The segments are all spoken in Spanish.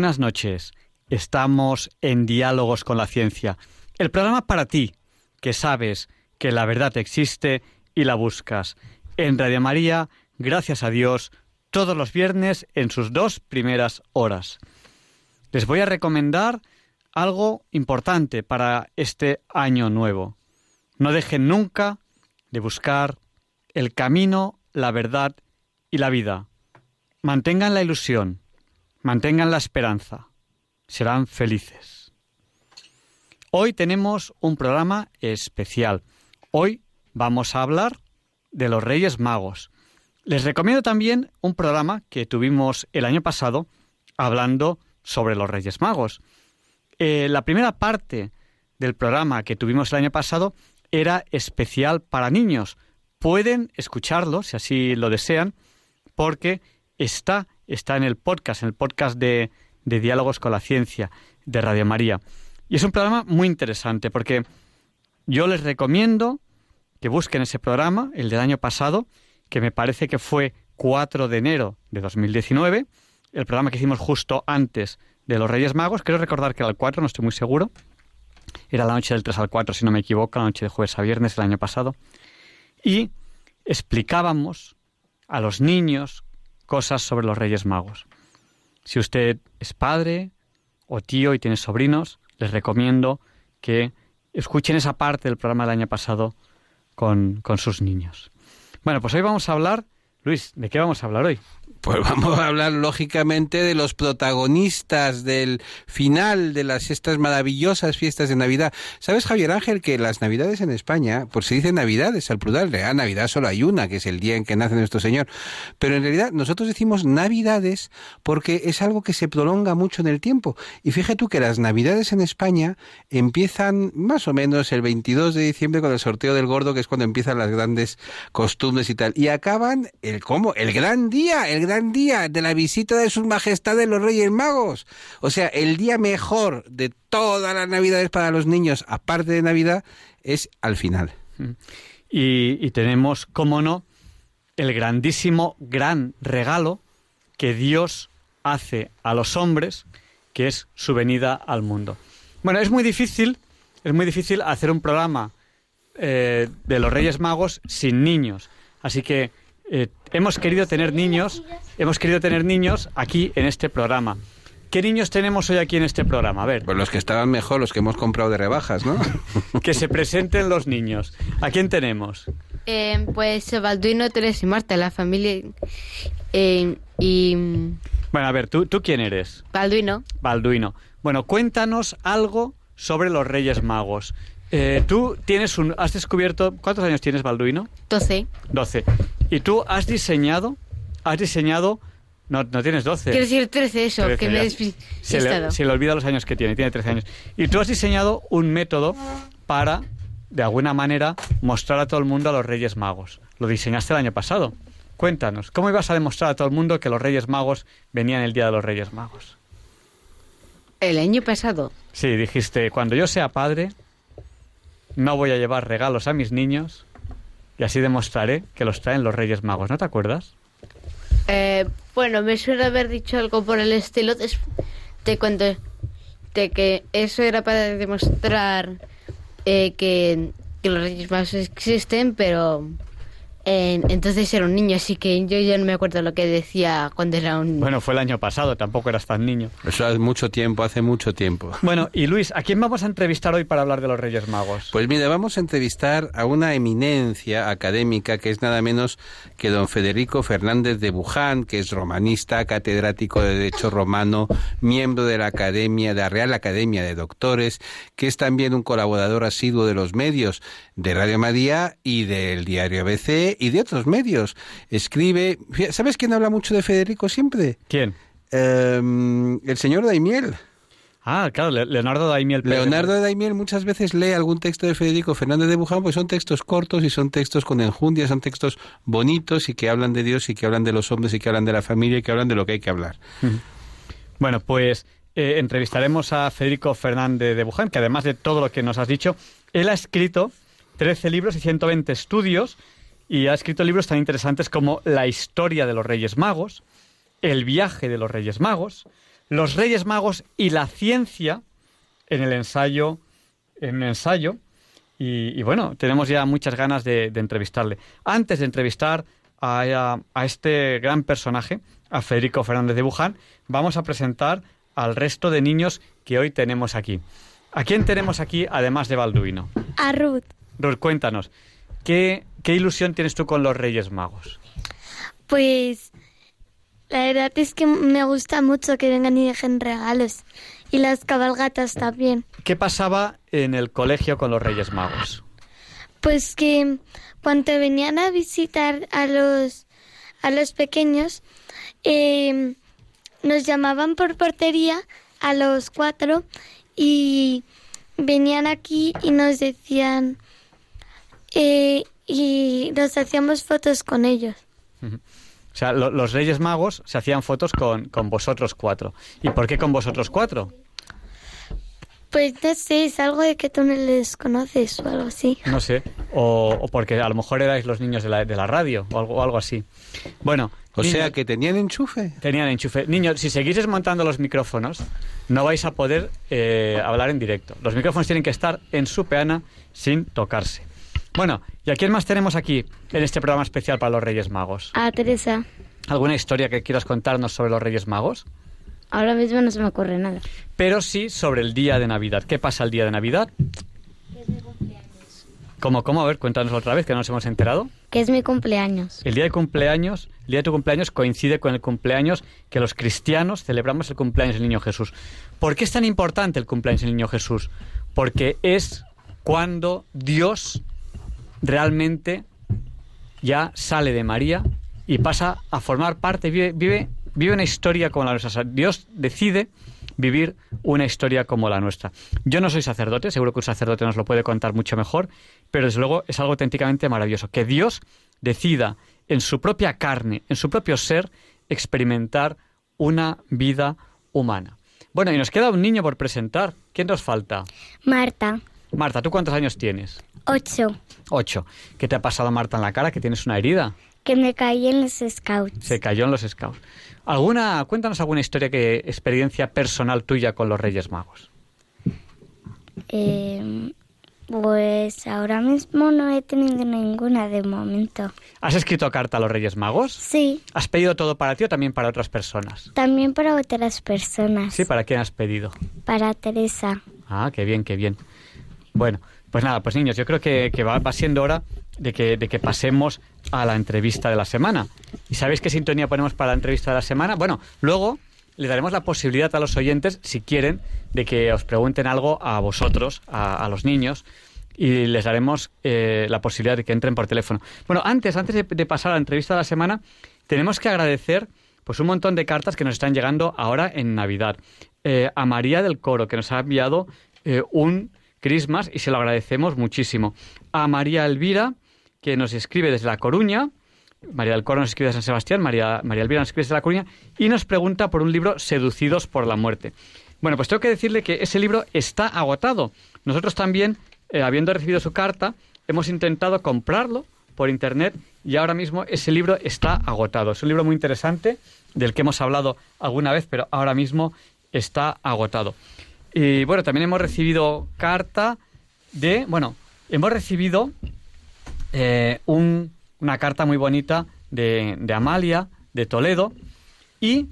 Buenas noches. Estamos en Diálogos con la Ciencia, el programa para ti, que sabes que la verdad existe y la buscas. En Radio María, gracias a Dios, todos los viernes en sus dos primeras horas. Les voy a recomendar algo importante para este año nuevo. No dejen nunca de buscar el camino, la verdad y la vida. Mantengan la ilusión, Mantengan la esperanza. Serán felices. Hoy tenemos un programa especial. Hoy vamos a hablar de los Reyes Magos. Les recomiendo también un programa que tuvimos el año pasado hablando sobre los Reyes Magos. Eh, la primera parte del programa que tuvimos el año pasado era especial para niños. Pueden escucharlo, si así lo desean, porque está está en el podcast, en el podcast de, Diálogos con la Ciencia de Radio María. Y es un programa muy interesante porque yo les recomiendo que busquen ese programa, el del año pasado, que me parece que fue 4 de enero de 2019, el programa que hicimos justo antes de los Reyes Magos. Quiero recordar que era el 4, no estoy muy seguro. Era la noche del 3 al 4, si no me equivoco, la noche de jueves a viernes del año pasado. Y explicábamos a los niños cosas sobre los Reyes Magos. Si usted es padre o tío y tiene sobrinos, les recomiendo que escuchen esa parte del programa del año pasado con, con sus niños. Bueno, pues hoy vamos a hablar, Luis, ¿de qué vamos a hablar hoy? Pues vamos a hablar lógicamente de los protagonistas del final de las estas maravillosas fiestas de Navidad. ¿Sabes, Javier Ángel, que las Navidades en España, por se dice Navidades al plural, en Navidad solo hay una, que es el día en que nace nuestro Señor, pero en realidad nosotros decimos Navidades porque es algo que se prolonga mucho en el tiempo. Y fíjate tú que las Navidades en España empiezan más o menos el 22 de diciembre con el sorteo del gordo, que es cuando empiezan las grandes costumbres y tal, y acaban el cómo, el gran día, el gran día de la visita de sus majestades los Reyes Magos. O sea, el día mejor de todas las Navidades para los niños, aparte de Navidad, es al final. Mm. Y, tenemos, como no, el grandísimo, gran regalo que Dios hace a los hombres, que es su venida al mundo. Bueno, es muy difícil, es muy difícil hacer un programa eh, de los Reyes Magos sin niños. Así que eh, hemos querido tener niños, hemos querido tener niños aquí en este programa. ¿Qué niños tenemos hoy aquí en este programa? A ver. Pues los que estaban mejor, los que hemos comprado de rebajas, ¿no? que se presenten los niños. ¿A quién tenemos? Eh, pues Balduino, Teresa y Marta, la familia. Eh, y. Bueno, a ver, ¿tú, ¿tú quién eres? Balduino. Balduino. Bueno, cuéntanos algo sobre los Reyes Magos. Eh, tú tienes un, has descubierto, ¿cuántos años tienes, Balduino? Doce. Doce. Y tú has diseñado, has diseñado, no, no tienes doce. Quiero decir trece, eso, que me he se le, se le olvida los años que tiene, tiene trece años. Y tú has diseñado un método para, de alguna manera, mostrar a todo el mundo a los Reyes Magos. Lo diseñaste el año pasado. Cuéntanos, ¿cómo ibas a demostrar a todo el mundo que los Reyes Magos venían el día de los Reyes Magos? El año pasado. Sí, dijiste, cuando yo sea padre, no voy a llevar regalos a mis niños y así demostraré que los traen los Reyes Magos. ¿No te acuerdas? Eh, bueno, me suele haber dicho algo por el estilo de, de cuando de que eso era para demostrar eh, que los Reyes Magos existen, pero entonces era un niño, así que yo ya no me acuerdo lo que decía cuando era un niño. Bueno, fue el año pasado, tampoco eras tan niño. Eso hace mucho tiempo, hace mucho tiempo. Bueno, y Luis, ¿a quién vamos a entrevistar hoy para hablar de los Reyes Magos? Pues mira, vamos a entrevistar a una eminencia académica que es nada menos que don Federico Fernández de Buján, que es romanista, catedrático de Derecho Romano, miembro de la Academia, de la Real Academia de Doctores, que es también un colaborador asiduo de los medios de Radio María y del diario ABC y de otros medios. Escribe. ¿Sabes quién habla mucho de Federico siempre? ¿Quién? Em, el señor Daimiel. Ah, claro, Leonardo Daimiel. Leonardo Daimiel muchas veces lee algún texto de Federico Fernández de Buján, pues son textos cortos y son textos con enjundia, son textos bonitos y que hablan de Dios y que hablan de los hombres y que hablan de la familia y que hablan de lo que hay que hablar. Bueno, pues eh, entrevistaremos a Federico Fernández de Buján, que además de todo lo que nos has dicho, él ha escrito 13 libros y 120 estudios y ha escrito libros tan interesantes como La historia de los Reyes Magos, El viaje de los Reyes Magos, los Reyes Magos y la ciencia en el ensayo, en un ensayo. Y, bueno, tenemos ya muchas ganas de, entrevistarle. Antes de entrevistar a, este gran personaje, a Federico Fernández de Buján, vamos a presentar al resto de niños que hoy tenemos aquí. ¿A quién tenemos aquí además de Balduino? A Ruth. Ruth, cuéntanos, ¿qué, qué ilusión tienes tú con los Reyes Magos? Pues la verdad es que me gusta mucho que vengan y dejen regalos. Y las cabalgatas también. ¿Qué pasaba en el colegio con los Reyes Magos? Pues que cuando venían a visitar a los, a los pequeños, em, nos llamaban por portería a los cuatro y venían aquí y nos decían y nos hacíamos fotos con ellos. O sea, los Reyes Magos se hacían fotos con, con vosotros cuatro. ¿Y por qué con vosotros cuatro? Pues no sé, es algo de que tú no les conoces o algo así. No sé, o, porque a lo mejor erais los niños de la, de la radio o algo, algo así. Bueno. O sea, que tenían enchufe. Tenían enchufe. Niños, si seguís desmontando los micrófonos, no vais a poder eh, hablar en directo. Los micrófonos tienen que estar en su peana sin tocarse. Bueno, ¿y a quién más tenemos aquí en este programa especial para los Reyes Magos? A Teresa. ¿Alguna historia que quieras contarnos sobre los Reyes Magos? Ahora mismo no se me ocurre nada. Pero sí sobre el día de Navidad. ¿Qué pasa el día de Navidad? Es mi cumpleaños. ¿Cómo, cómo? A ver, cuéntanos otra vez, que no nos hemos enterado. Que es mi cumpleaños. El día de cumpleaños, el día de tu cumpleaños coincide con el cumpleaños que los cristianos celebramos el cumpleaños del Niño Jesús. ¿Por qué es tan importante el cumpleaños del Niño Jesús? Porque es cuando Dios realmente ya sale de María y pasa a formar parte, vive, vive, vive una historia como la nuestra. Dios decide vivir una historia como la nuestra. Yo no soy sacerdote, seguro que un sacerdote nos lo puede contar mucho mejor, pero desde luego es algo auténticamente maravilloso. Que Dios decida en su propia carne, en su propio ser, experimentar una vida humana. Bueno, y nos queda un niño por presentar. ¿Quién nos falta? Marta. Marta, ¿tú cuántos años tienes? Ocho. Ocho. ¿Qué te ha pasado, Marta, en la cara? Que tienes una herida. Que me caí en los scouts. Se cayó en los scouts. ¿Alguna, cuéntanos alguna historia, que experiencia personal tuya con los Reyes Magos. Eh, pues ahora mismo no he tenido ninguna de momento. ¿Has escrito carta a los Reyes Magos? Sí. ¿Has pedido todo para ti o también para otras personas? También para otras personas. Sí, ¿para quién has pedido? Para Teresa. Ah, qué bien, qué bien. Bueno, pues nada, pues niños, yo creo que, va, siendo hora de que, de que pasemos a la entrevista de la semana. ¿Y sabéis qué sintonía ponemos para la entrevista de la semana? Bueno, luego le daremos la posibilidad a los oyentes, si quieren, de que os pregunten algo a vosotros, a, los niños, y les daremos eh, la posibilidad de que entren por teléfono. Bueno, antes, antes de, pasar a la entrevista de la semana, tenemos que agradecer pues un montón de cartas que nos están llegando ahora en Navidad. Eh, a María del Coro, que nos ha enviado eh, un Christmas y se lo agradecemos muchísimo. A María Elvira, que nos escribe desde La Coruña. María del Coro nos escribe de San Sebastián, María, María Elvira nos escribe desde La Coruña y nos pregunta por un libro Seducidos por la muerte. Bueno, pues tengo que decirle que ese libro está agotado. Nosotros también, eh, habiendo recibido su carta, hemos intentado comprarlo por internet y ahora mismo ese libro está agotado. Es un libro muy interesante del que hemos hablado alguna vez, pero ahora mismo está agotado. Y bueno, también hemos recibido carta de, bueno, hemos recibido eh, una carta muy bonita de, Amalia, de Toledo, y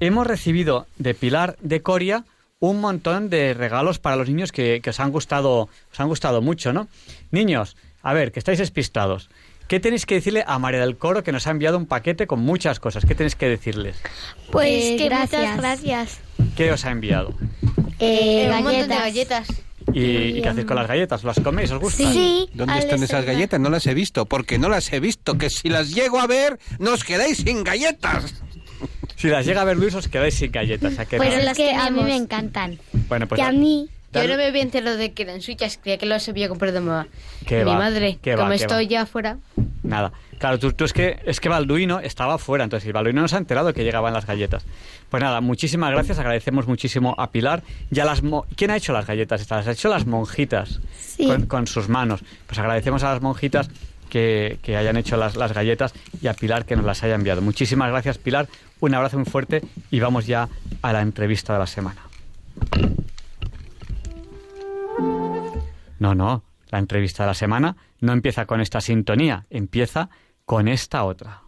hemos recibido de Pilar de Coria un montón de regalos para los niños que, que, os han gustado, os han gustado mucho, ¿no? Niños, a ver, que estáis despistados. ¿Qué tenéis que decirle a María del Coro que nos ha enviado un paquete con muchas cosas? ¿Qué tenéis que decirles? Pues que muchas gracias. ¿Qué os ha enviado? Eh, un montón de galletas. ¿Y, qué hacéis con las galletas? ¿Las coméis? ¿Os gustan? Sí. ¿Dónde están esas galletas? No las he visto, porque no las he visto, que si las llego a ver, nos quedáis sin galletas. Si las llega a ver Luis, os quedáis sin galletas. ¿a que Pues no? es las que a mí me encantan. Bueno, pues y a mí... Yo no me había enterado de que eran suyas, creía que los había comprado ¿Qué mi va? madre. ¿Qué va? Como ¿Qué estoy va? ya afuera. Nada. Claro, tú, tú es que es que Balduino estaba fuera, entonces y Balduino no se ha enterado que llegaban las galletas. Pues nada, muchísimas gracias, agradecemos muchísimo a Pilar. Ya las mo- ¿Quién ha hecho las galletas estas? Las ha hecho las monjitas Sí. con, con sus manos. Pues agradecemos a las monjitas que, que hayan hecho las, las galletas y a Pilar que nos las haya enviado. Muchísimas gracias, Pilar. Un abrazo muy fuerte y vamos ya a la entrevista de la semana. No, no, la entrevista de la semana no empieza con esta sintonía, empieza con esta otra.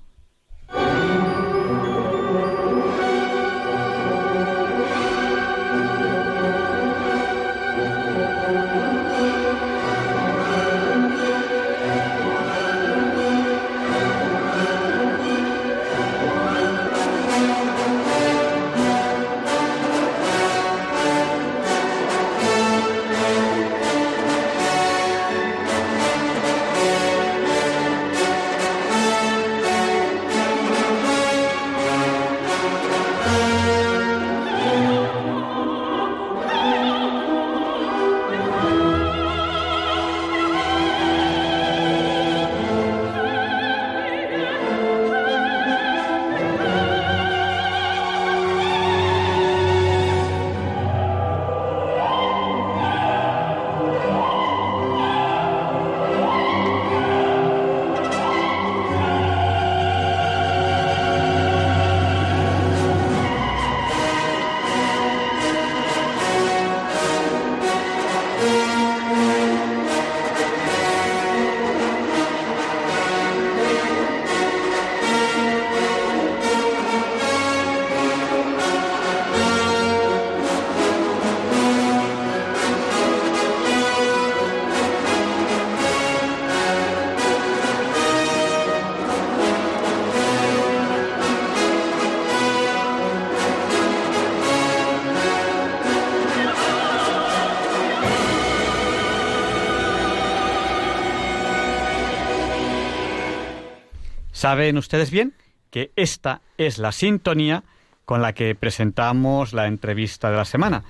Saben ustedes bien que esta es la sintonía con la que presentamos la entrevista de la semana.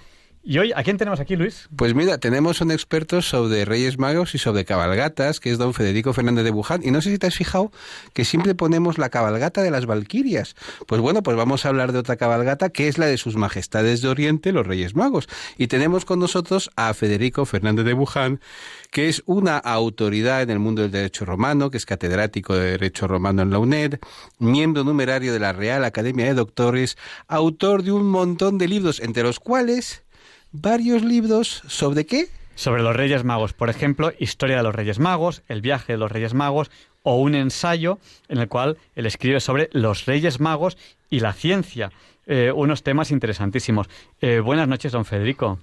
Y hoy, ¿a quién tenemos aquí, Luis? Pues mira, tenemos un experto sobre Reyes Magos y sobre cabalgatas, que es don Federico Fernández de Buján. Y no sé si te has fijado que siempre ponemos la cabalgata de las Valquirias. Pues bueno, pues vamos a hablar de otra cabalgata, que es la de sus majestades de Oriente, los Reyes Magos. Y tenemos con nosotros a Federico Fernández de Buján, que es una autoridad en el mundo del derecho romano, que es catedrático de Derecho Romano en la UNED, miembro numerario de la Real Academia de Doctores, autor de un montón de libros, entre los cuales varios libros sobre qué? Sobre los Reyes Magos, por ejemplo, Historia de los Reyes Magos, El viaje de los Reyes Magos o un ensayo en el cual él escribe sobre los Reyes Magos y la ciencia. Eh, unos temas interesantísimos. Eh, buenas noches, don Federico.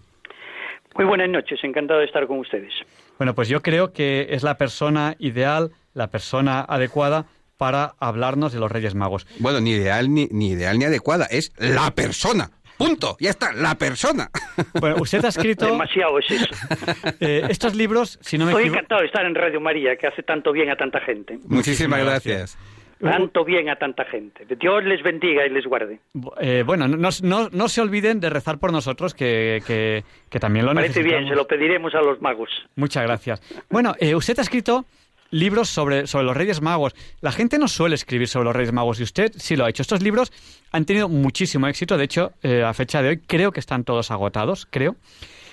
Muy buenas noches, encantado de estar con ustedes. Bueno, pues yo creo que es la persona ideal, la persona adecuada para hablarnos de los Reyes Magos. Bueno, ni ideal ni, ni ideal ni adecuada, es la persona. Punto, ya está, la persona. Bueno, usted ha escrito Demasiado es eso. eh, estos libros, si no me Estoy equivoco. encantado de estar en Radio María, que hace tanto bien a tanta gente. Muchísimas gracias. gracias. Tanto bien a tanta gente. Dios les bendiga y les guarde. Eh, bueno, no, no, no se olviden de rezar por nosotros, que, que, que también lo Parece necesitamos. bien, se lo pediremos a los magos. Muchas gracias. Bueno, eh, usted ha escrito libros sobre, sobre los Reyes Magos. La gente no suele escribir sobre los Reyes Magos y usted sí lo ha hecho. Estos libros han tenido muchísimo éxito. De hecho, eh, a fecha de hoy creo que están todos agotados, creo.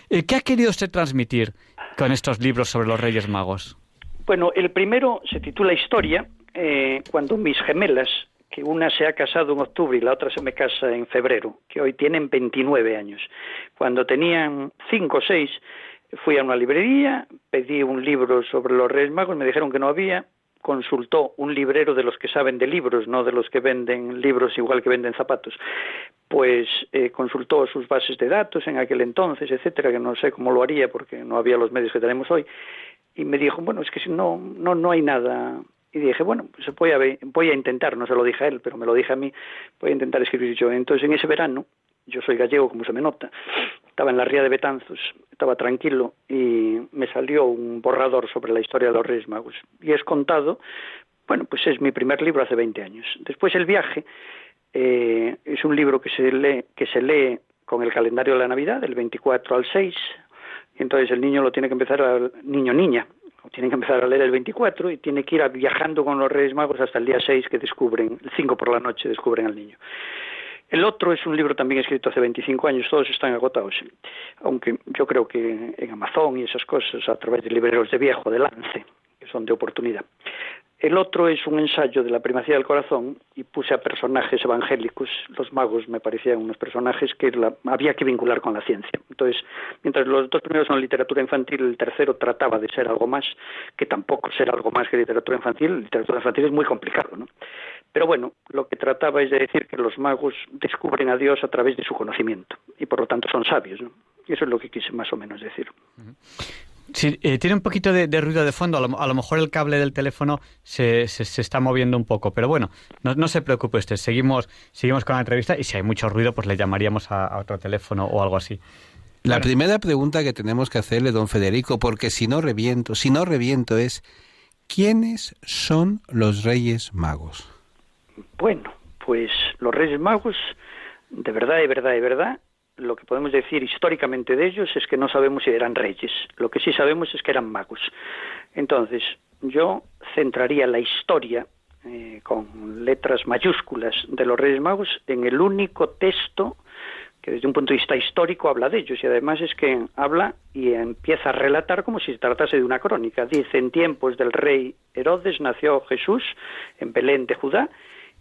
Eh, ¿Qué ha querido usted transmitir con estos libros sobre los Reyes Magos? Bueno, el primero se titula Historia, eh, cuando mis gemelas, que una se ha casado en octubre y la otra se me casa en febrero, que hoy tienen 29 años. Cuando tenían 5 o 6, fui a una librería, pedí un libro sobre los Reyes Magos, me dijeron que no había, consultó un librero de los que saben de libros, no de los que venden libros igual que venden zapatos, pues eh, consultó sus bases de datos en aquel entonces, etcétera, que no sé cómo lo haría porque no había los medios que tenemos hoy, y me dijo, bueno, es que no, no, no hay nada. Y dije, bueno, pues voy a, voy a intentar, no se lo dije a él, pero me lo dije a mí, voy a intentar escribir yo. Entonces, en ese verano, yo soy gallego, como se me nota, estaba en la ría de Betanzos, estaba tranquilo y me salió un borrador sobre la historia de los Reyes Magos. Y es contado, bueno, pues es mi primer libro hace 20 años. Después El viaje eh, es un libro que se lee, que se lee con el calendario de la Navidad, del 24 al 6, y entonces el niño lo tiene que empezar, al niño niña, tiene que empezar a leer el 24 y tiene que ir viajando con los Reyes Magos hasta el día 6 que descubren, el 5 por la noche descubren al niño. El otro es un libro también escrito hace 25 años, todos están agotados, aunque yo creo que en Amazon y esas cosas, a través de libreros de viejo, de lance, son de oportunidad. El otro es un ensayo de la primacía del corazón y puse a personajes evangélicos. Los magos me parecían unos personajes que había que vincular con la ciencia. Entonces, mientras los dos primeros son literatura infantil, el tercero trataba de ser algo más, que tampoco ser algo más que literatura infantil. Literatura infantil es muy complicado, ¿no? Pero bueno, lo que trataba es de decir que los magos descubren a Dios a través de su conocimiento y por lo tanto son sabios, ¿no? Eso es lo que quise más o menos decir. Sí, eh, tiene un poquito de, ruido de fondo. A lo, mejor el cable del teléfono se, se, está moviendo un poco. Pero bueno, no, se preocupe usted. Seguimos, seguimos con la entrevista y si hay mucho ruido, pues le llamaríamos a, otro teléfono o algo así. La primera pregunta que tenemos que hacerle, don Federico, porque si no reviento, si no reviento es, ¿quiénes son los Reyes Magos? Bueno, pues los Reyes Magos, de verdad, de verdad, de verdad, lo que podemos decir históricamente de ellos es que no sabemos si eran reyes. Lo que sí sabemos es que eran magos. Entonces, yo centraría la historia eh, con letras mayúsculas de los Reyes Magos en el único texto que desde un punto de vista histórico habla de ellos y además es que habla y empieza a relatar como si se tratase de una crónica. Dice, en tiempos del rey Herodes nació Jesús en Belén de Judá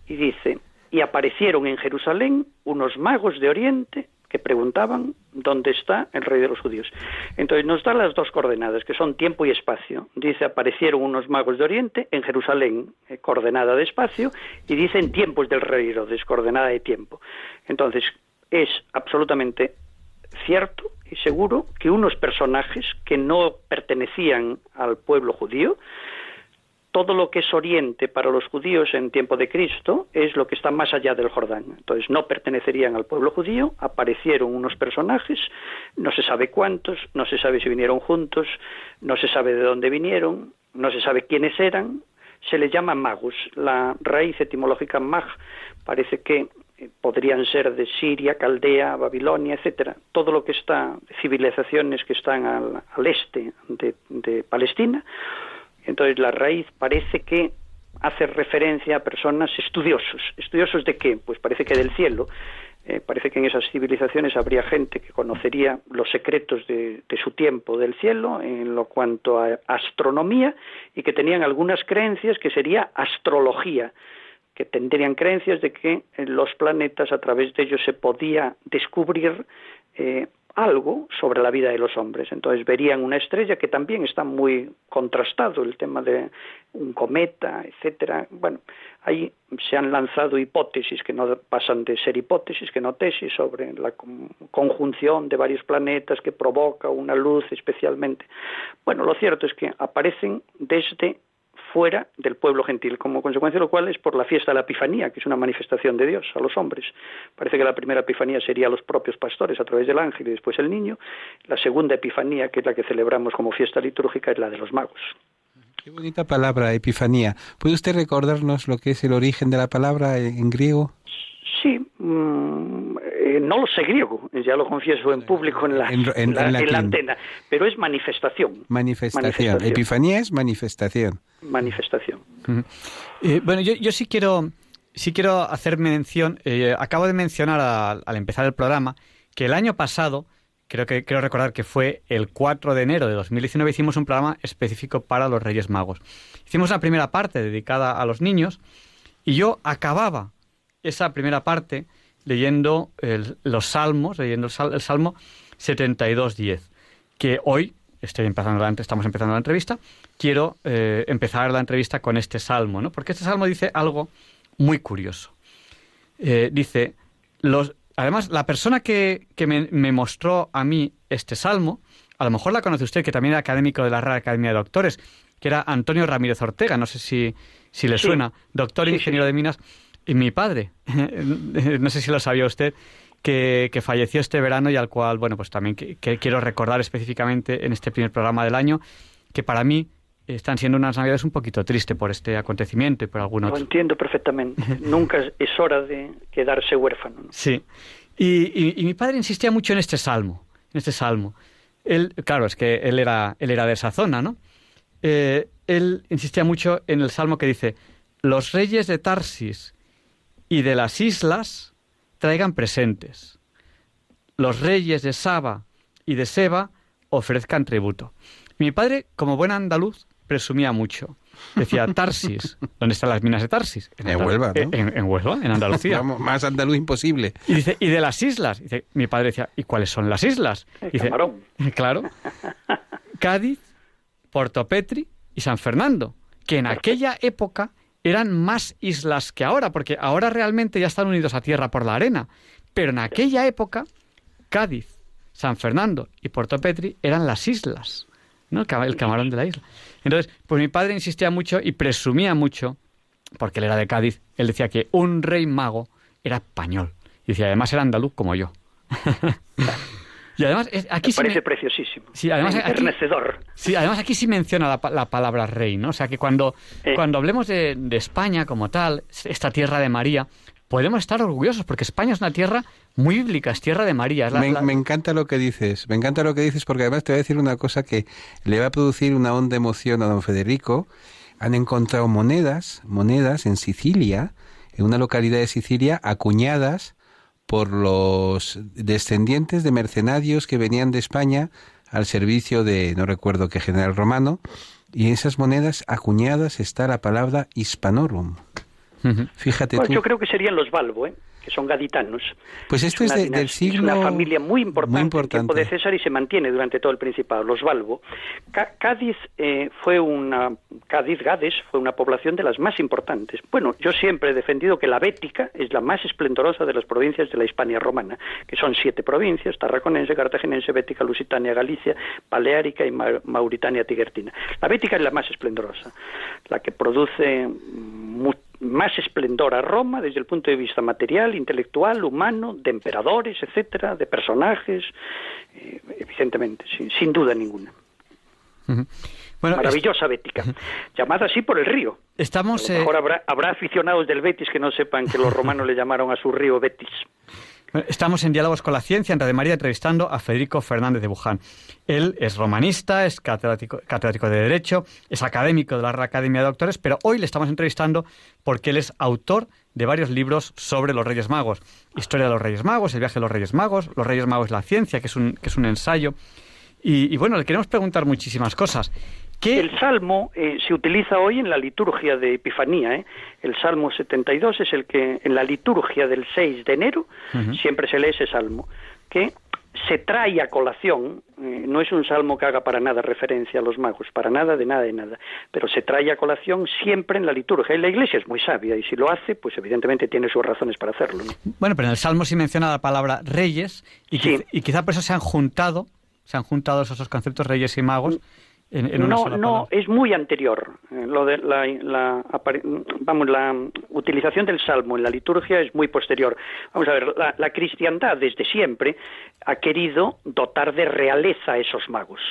y dice, y aparecieron en Jerusalén unos magos de Oriente que preguntaban dónde está el rey de los judíos. Entonces nos da las dos coordenadas, que son tiempo y espacio. Dice, aparecieron unos magos de Oriente en Jerusalén, eh, coordenada de espacio, y dice en tiempos del rey Herodes, coordenada de tiempo. Entonces, es absolutamente cierto y seguro que unos personajes que no pertenecían al pueblo judío, todo lo que es Oriente para los judíos en tiempo de Cristo es lo que está más allá del Jordán. Entonces no pertenecerían al pueblo judío, aparecieron unos personajes, no se sabe cuántos, no se sabe si vinieron juntos, no se sabe de dónde vinieron, no se sabe quiénes eran, se les llama magos. La raíz etimológica mag parece que eh, podrían ser de Siria, Caldea, Babilonia, etcétera. Todo lo que está, civilizaciones que están al, este de Palestina, entonces la raíz parece que hace referencia a personas estudiosos. ¿Estudiosos de qué? Pues parece que del cielo. Eh, parece que en esas civilizaciones habría gente que conocería los secretos de, su tiempo del cielo en lo cuanto a astronomía y que tenían algunas creencias que sería astrología, que tendrían creencias de que los planetas a través de ellos se podía descubrir eh, algo sobre la vida de los hombres. Entonces verían una estrella que también está muy contrastado el tema de un cometa, etcétera. Bueno, ahí se han lanzado hipótesis que no pasan de ser hipótesis, que no tesis sobre la conjunción de varios planetas que provoca una luz especialmente. Bueno, lo cierto es que aparecen desde fuera del pueblo gentil, como consecuencia de lo cual es por la fiesta de la Epifanía, que es una manifestación de Dios a los hombres. Parece que la primera Epifanía sería a los propios pastores a través del ángel y después el niño. La segunda Epifanía, que es la que celebramos como fiesta litúrgica, es la de los magos. Qué bonita palabra, Epifanía. ¿Puede usted recordarnos lo que es el origen de la palabra en griego? Sí, mm, eh, no lo sé griego, ya lo confieso en público en la, antena, pero es manifestación. manifestación. Epifanía es manifestación manifestación. Eh, bueno, yo, sí quiero sí quiero hacer mención. Eh, acabo de mencionar al empezar el programa que el año pasado, creo que quiero recordar que fue el 4 de enero de 2019, hicimos un programa específico para los Reyes Magos. Hicimos la primera parte dedicada a los niños y yo acababa esa primera parte leyendo los salmos, leyendo el, el salmo 72.10, que hoy estoy empezando estamos empezando la entrevista, quiero eh, empezar la entrevista con este salmo, ¿no? Porque este salmo dice algo muy curioso. Eh, dice, los, además, la persona que, me, mostró a mí este salmo, a lo mejor la conoce usted, que también era académico de la Real Academia de Doctores, que era Antonio Ramírez Ortega, no sé si, si le suena, doctor ingeniero de minas, y mi padre, no sé si lo sabía usted, que, que, falleció este verano y al cual, bueno, pues también que, que quiero recordar específicamente en este primer programa del año, que para mí están siendo unas navidades un poquito tristes por este acontecimiento y por algún otro. Lo entiendo perfectamente. Nunca es hora de quedarse huérfano. ¿no? Sí. Y, y, y, mi padre insistía mucho en este salmo, en este salmo. Él, claro, es que él era, él era de esa zona, ¿no? Eh, él insistía mucho en el salmo que dice, los reyes de Tarsis y de las islas traigan presentes. Los reyes de Saba y de Seba ofrezcan tributo. Mi padre, como buen andaluz, presumía mucho. Decía Tarsis. ¿Dónde están las minas de Tarsis? En, en Huelva, ¿no? En, en, Huelva, en Andalucía. Vamos, más andaluz imposible. Y dice, y de las islas. Dice, mi padre decía, ¿y cuáles son las islas? El dice, camarón. Claro. Cádiz, Porto Petri y San Fernando, que en aquella época eran más islas que ahora, porque ahora realmente ya están unidos a tierra por la arena. Pero en aquella época, Cádiz, San Fernando y Porto Petri eran las islas. ¿no? El camarón de la isla. Entonces, pues mi padre insistía mucho y presumía mucho, porque él era de Cádiz, él decía que un rey mago era español. Y decía, además era andaluz como yo. y además, aquí me parece sí me... preciosísimo. Sí, además, aquí, Enternecedor. sí, además aquí sí menciona la, la, palabra rey, ¿no? O sea que cuando, Eh. cuando hablemos de, de España como tal, esta tierra de María, podemos estar orgullosos, porque España es una tierra muy bíblica, es tierra de María. Es la- Me, la- me encanta lo que dices, me encanta lo que dices porque además te voy a decir una cosa que le va a producir una honda emoción a don Federico. Han encontrado monedas, monedas en Sicilia, en una localidad de Sicilia, acuñadas por los descendientes de mercenarios que venían de España al servicio de, no recuerdo qué general romano, y en esas monedas acuñadas está la palabra hispanorum. Fíjate Bueno, tú. yo creo que serían los Balbo, ¿eh? Que son gaditanos. Pues esto es, una de- dinas- del siglo... Es una familia muy importante, muy en tiempo importante. de César y se mantiene durante todo el Principado, los Balbo. Ca- Cádiz eh, fue una... Cádiz, Gades, fue una población de las más importantes. Bueno, yo siempre he defendido que la Bética es la más esplendorosa de las provincias de la Hispania romana, que son siete provincias, Tarraconense, Cartaginense, Bética, Lusitania, Galicia, Baleárica y Ma- Mauritania Tigertina. La Bética es la más esplendorosa, la que produce mu- más esplendor a Roma desde el punto de vista material, intelectual, humano, de emperadores, etcétera, de personajes, eh, evidentemente, sin, sin duda ninguna. Ujú. Bueno, es- Maravillosa Bética, llamada así por el río. estamos... A lo eh, mejor habrá, habrá aficionados del Betis que no sepan que los romanos le llamaron a su río Betis. Estamos en Diálogos con la Ciencia, en Radio María, entrevistando a Federico Fernández de Buján. Él es romanista, es catedrático, de Derecho, es académico de la Real Academia de Doctores, pero hoy le estamos entrevistando porque él es autor de varios libros sobre los Reyes Magos. Historia de los Reyes Magos, El viaje de los Reyes Magos, Los Reyes Magos la Ciencia, que es un, que es un ensayo. Y bueno, le queremos preguntar muchísimas cosas. ¿Qué, El salmo eh, se utiliza hoy en la liturgia de Epifanía. ¿eh? El salmo 72 es el que en la liturgia del 6 de enero siempre se lee ese salmo, que se trae a colación, eh, no es un salmo que haga para nada referencia a los magos, para nada, de nada, de nada, pero se trae a colación siempre en la liturgia. Y la Iglesia es muy sabia y si lo hace, pues evidentemente tiene sus razones para hacerlo. ¿no? Bueno, pero en el Salmo sí menciona la palabra reyes y, Sí. y quizá por eso se han juntado, se han juntado esos dos conceptos reyes y magos en, en una no, sola no, es muy anterior. Eh, Lo de la, la vamos, la utilización del salmo en la liturgia es muy posterior. Vamos a ver, la, la cristiandad desde siempre ha querido dotar de realeza a esos magos.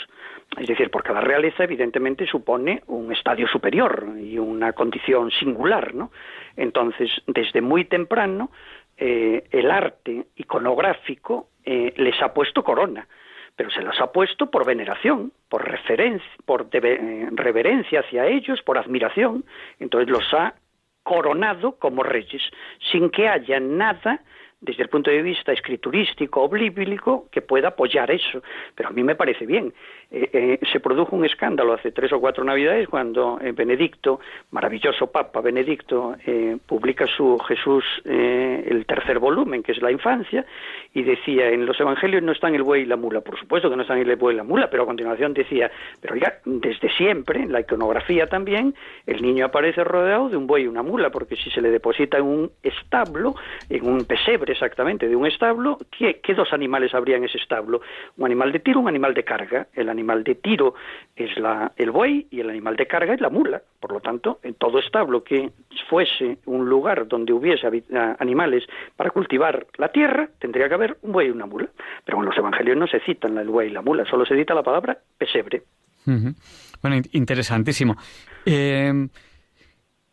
Es decir, porque la realeza evidentemente supone un estadio superior y una condición singular, ¿no? Entonces, desde muy temprano, eh, el arte iconográfico eh, les ha puesto corona pero se los ha puesto por veneración, por reverencia hacia ellos, por admiración, entonces los ha coronado como reyes, sin que haya nada desde el punto de vista escriturístico o bíblico que pueda apoyar eso. Pero a mí me parece bien. Eh, eh, se produjo un escándalo hace tres o cuatro navidades cuando eh, Benedicto, maravilloso Papa Benedicto, publica su Jesús, el tercer volumen, que es la infancia, y decía, en los evangelios no están el buey y la mula. Por supuesto que no están el buey y la mula, pero a continuación decía, pero ya, desde siempre, en la iconografía también, el niño aparece rodeado de un buey y una mula, porque si se le deposita en un establo, en un pesebre exactamente de un establo, ¿qué, dos animales habría en ese establo? Un animal de tiro, un animal de carga. El animal de tiro es la, el buey y el animal de carga es la mula. Por lo tanto, en todo establo que fuese un lugar donde hubiese animales para cultivar la tierra, tendría que haber un buey y una mula. Pero en los evangelios no se citan el buey y la mula, solo se cita la palabra pesebre. Bueno, interesantísimo. Eh,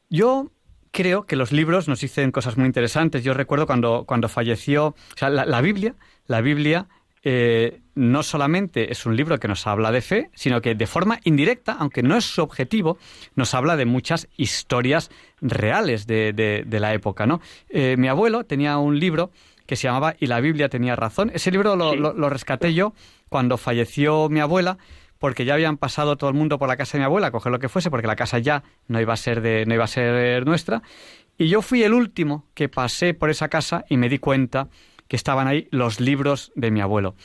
yo creo que los libros nos dicen cosas muy interesantes. Yo recuerdo cuando, cuando falleció, o sea, la, Biblia, la Biblia eh, no solamente es un libro que nos habla de fe, sino que de forma indirecta, aunque no es su objetivo, nos habla de muchas historias reales de, de, la época. ¿no? Eh, mi abuelo tenía un libro que se llamaba Y la Biblia tenía razón. Ese libro lo, lo rescaté yo cuando falleció mi abuela porque ya habían pasado todo el mundo por la casa de mi abuela a coger lo que fuese, porque la casa ya no iba a ser de, no iba a ser nuestra. Y yo fui el último que pasé por esa casa y me di cuenta que estaban ahí los libros de mi abuelo.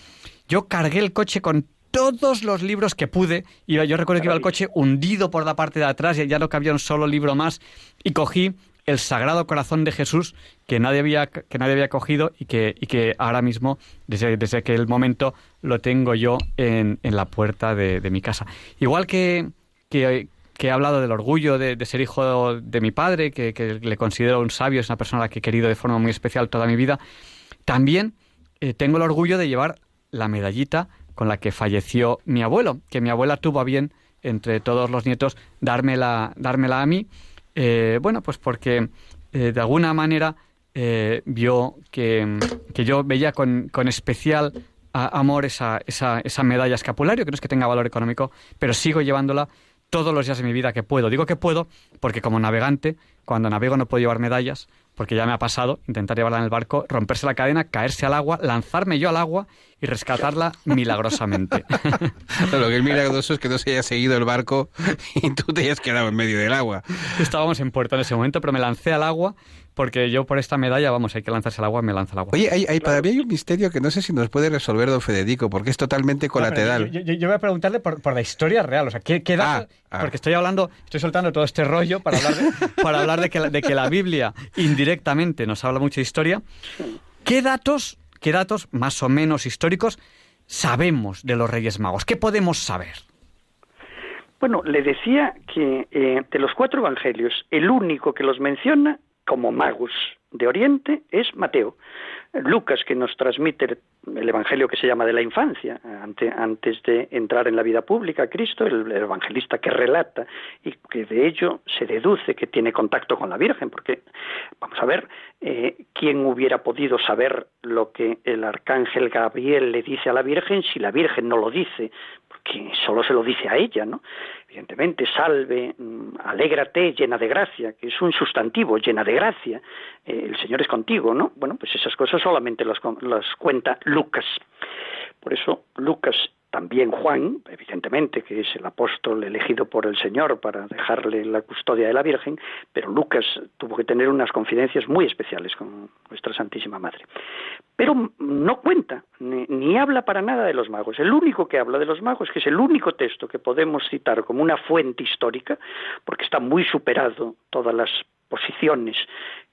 Yo cargué el coche con todos los libros que pude. Iba, yo recuerdo que iba el coche hundido por la parte de atrás y ya no cabía un solo libro más. Y cogí el Sagrado Corazón de Jesús que nadie había, que nadie había cogido y que, y que ahora mismo, desde, desde aquel momento, lo tengo yo en, en la puerta de, mi casa. Igual que, que, he hablado del orgullo de, ser hijo de mi padre, que, le considero un sabio, es una persona a la que he querido de forma muy especial toda mi vida, también eh, tengo el orgullo de llevar la medallita con la que falleció mi abuelo, que mi abuela tuvo a bien, entre todos los nietos, dármela, dármela a mí eh, bueno, pues porque eh, de alguna manera eh, vio que, yo veía con, especial amor esa, esa, esa medalla escapulario, que no es que tenga valor económico, pero sigo llevándola todos los días de mi vida que puedo. Digo que puedo porque como navegante, cuando navego no puedo llevar medallas, porque ya me ha pasado intentar llevarla en el barco, romperse la cadena, caerse al agua, lanzarme yo al agua y rescatarla milagrosamente. lo que es milagroso es que no se haya seguido el barco y tú te hayas quedado en medio del agua. Estábamos en puerto en ese momento, pero me lancé al agua porque yo por esta medalla, vamos, hay que lanzarse al agua, me lanza al agua. Oye, hay, para mí hay un misterio que no sé si nos puede resolver don Federico, porque es totalmente colateral. yo, voy a preguntarle por, la historia real, o sea, ¿qué, qué ah, ah. Porque estoy hablando, estoy soltando todo este rollo para hablar de, para hablar de, que, de que la Biblia indirectamente nos habla mucho de historia. ¿Qué datos, qué datos más o menos históricos sabemos de los Reyes Magos? ¿Qué podemos saber? Bueno, le decía que eh, de los cuatro evangelios, el único que los menciona como magos de Oriente es Mateo. Lucas, que nos transmite el Evangelio que se llama de la infancia, antes de entrar en la vida pública, Cristo, el, evangelista que relata y que de ello se deduce que tiene contacto con la Virgen, porque vamos a ver, eh, ¿quién hubiera podido saber lo que el arcángel Gabriel le dice a la Virgen si la Virgen no lo dice? Porque solo se lo dice a ella, ¿no? Evidentemente, salve, mm, alégrate, llena de gracia, que es un sustantivo, llena de gracia, eh, el Señor es contigo, ¿no? Bueno, pues esas cosas solamente las, las cuenta Lucas. Por eso Lucas también Juan, evidentemente, que es el apóstol elegido por el Señor para dejarle la custodia de la Virgen, pero Lucas tuvo que tener unas confidencias muy especiales con nuestra Santísima Madre. Pero no cuenta, ni, habla para nada de los magos. El único que habla de los magos, que es el único texto que podemos citar como una fuente histórica, porque está muy superado todas las posiciones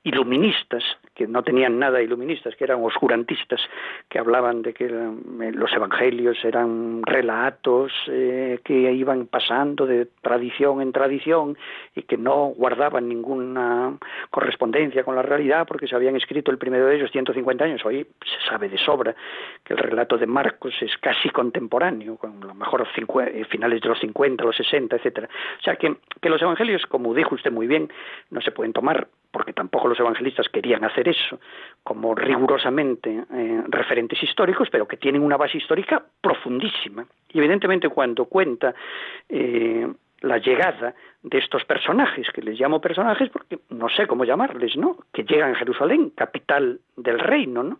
iluministas, que no tenían nada iluministas, que eran oscurantistas, que hablaban de que eh, los evangelios eran relatos eh, que iban pasando de tradición en tradición y que no guardaban ninguna correspondencia con la realidad porque se habían escrito el primero de ellos 150 años. Hoy se sabe de sobra que el relato de Marcos es casi contemporáneo, con lo mejor eh, finales de los 50, los 60, etcétera. O sea que, que los evangelios, como dijo usted muy bien, no se pueden tomar porque tampoco los evangelistas querían hacer eso como rigurosamente eh, referentes históricos, pero que tienen una base histórica profundísima. Y evidentemente cuando cuenta eh, la llegada de estos personajes, que les llamo personajes porque no sé cómo llamarles, ¿no? Que llegan a Jerusalén, capital del reino, ¿no?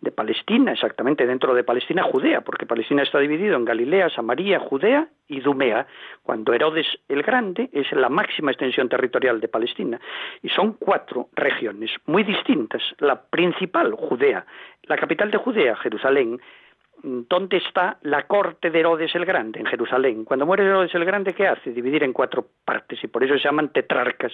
De Palestina, exactamente dentro de Palestina, Judea, porque Palestina está dividido en Galilea, Samaria, Judea y Dumea, cuando Herodes el Grande es la máxima extensión territorial de Palestina. Y son cuatro regiones muy distintas. La principal, Judea, la capital de Judea, Jerusalén, ¿Dónde está la corte de Herodes el Grande? En Jerusalén. Cuando muere Herodes el Grande, ¿qué hace? Dividir en cuatro partes y por eso se llaman tetrarcas.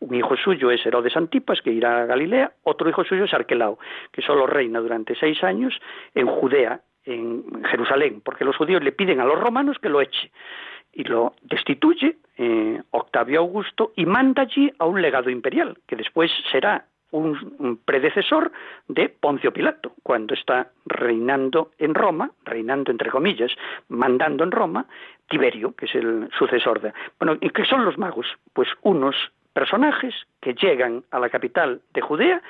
Un hijo suyo es Herodes Antipas, que irá a Galilea, otro hijo suyo es Arquelao, que solo reina durante seis años en Judea, en Jerusalén, porque los judíos le piden a los romanos que lo eche y lo destituye eh, Octavio Augusto y manda allí a un legado imperial, que después será un, predecesor de Poncio Pilato, cuando está reinando en Roma, reinando entre comillas, mandando en Roma, Tiberio, que es el sucesor de... Bueno, ¿y qué son los magos? Pues unos personajes que llegan a la capital de Judea,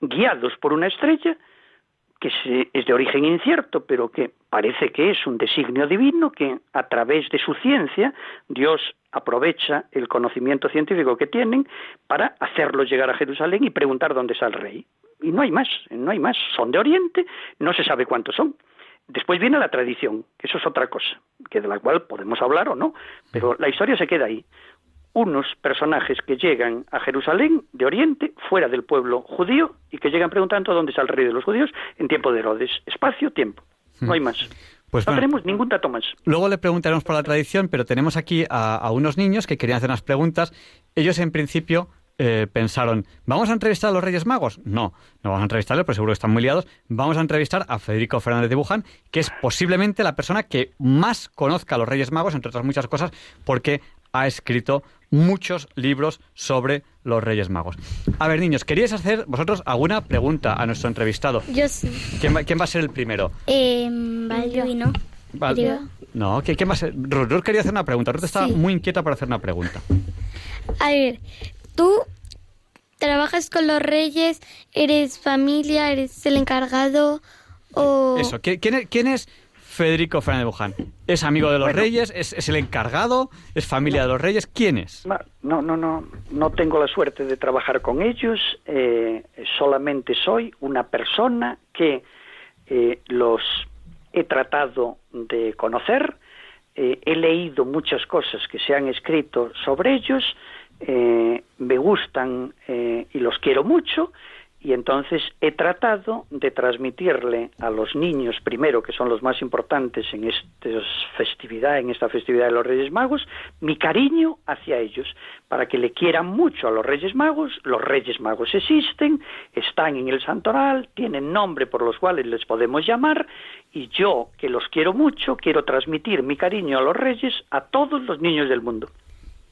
guiados por una estrella, que es de origen incierto, pero que parece que es un designio divino, que a través de su ciencia Dios aprovecha el conocimiento científico que tienen para hacerlos llegar a Jerusalén y preguntar dónde está el rey. Y no hay más, no hay más. Son de Oriente, no se sabe cuántos son. Después viene la tradición, que eso es otra cosa, que de la cual podemos hablar o no, pero la historia se queda ahí unos personajes que llegan a Jerusalén de Oriente, fuera del pueblo judío, y que llegan preguntando dónde está el rey de los judíos en tiempo de Herodes. Espacio, tiempo. No hay más. Pues no tenemos ningún dato más. Luego le preguntaremos por la tradición, pero tenemos aquí a, unos niños que querían hacer unas preguntas. Ellos, en principio, eh, pensaron, ¿vamos a entrevistar a los Reyes Magos? No, no vamos a entrevistarles, pero seguro que están muy liados. Vamos a entrevistar a Federico Fernández de Buján, que es posiblemente la persona que más conozca a los Reyes Magos, entre otras muchas cosas, porque ha escrito muchos libros sobre los Reyes Magos. A ver, niños, ¿queríais hacer vosotros alguna pregunta a nuestro entrevistado? Yo sí. ¿Quién va, a ser el primero? Eh, Balduino. No, ¿quién va a ser? Ruth, quería hacer una pregunta. Ruth estaba muy inquieta para hacer una pregunta. A ver, tú trabajas con los reyes, eres familia, eres el encargado o... Eso, ¿quién, quién es Federico Fernández Buján? ¿Es amigo de los reyes? ¿Es, el encargado? ¿Es familia de los reyes? ¿Quién es? No, no, no, no tengo la suerte de trabajar con ellos. Eh, solamente soy una persona que eh, los he tratado de conocer. Eh, he leído muchas cosas que se han escrito sobre ellos. me gustan y los quiero mucho y entonces he tratado de transmitirle a los niños primero que son los más importantes en esta festividad en esta festividad de los Reyes Magos mi cariño hacia ellos para que le quieran mucho a los Reyes Magos los Reyes Magos existen están en el santoral tienen nombre por los cuales les podemos llamar y yo que los quiero mucho quiero transmitir mi cariño a los Reyes a todos los niños del mundo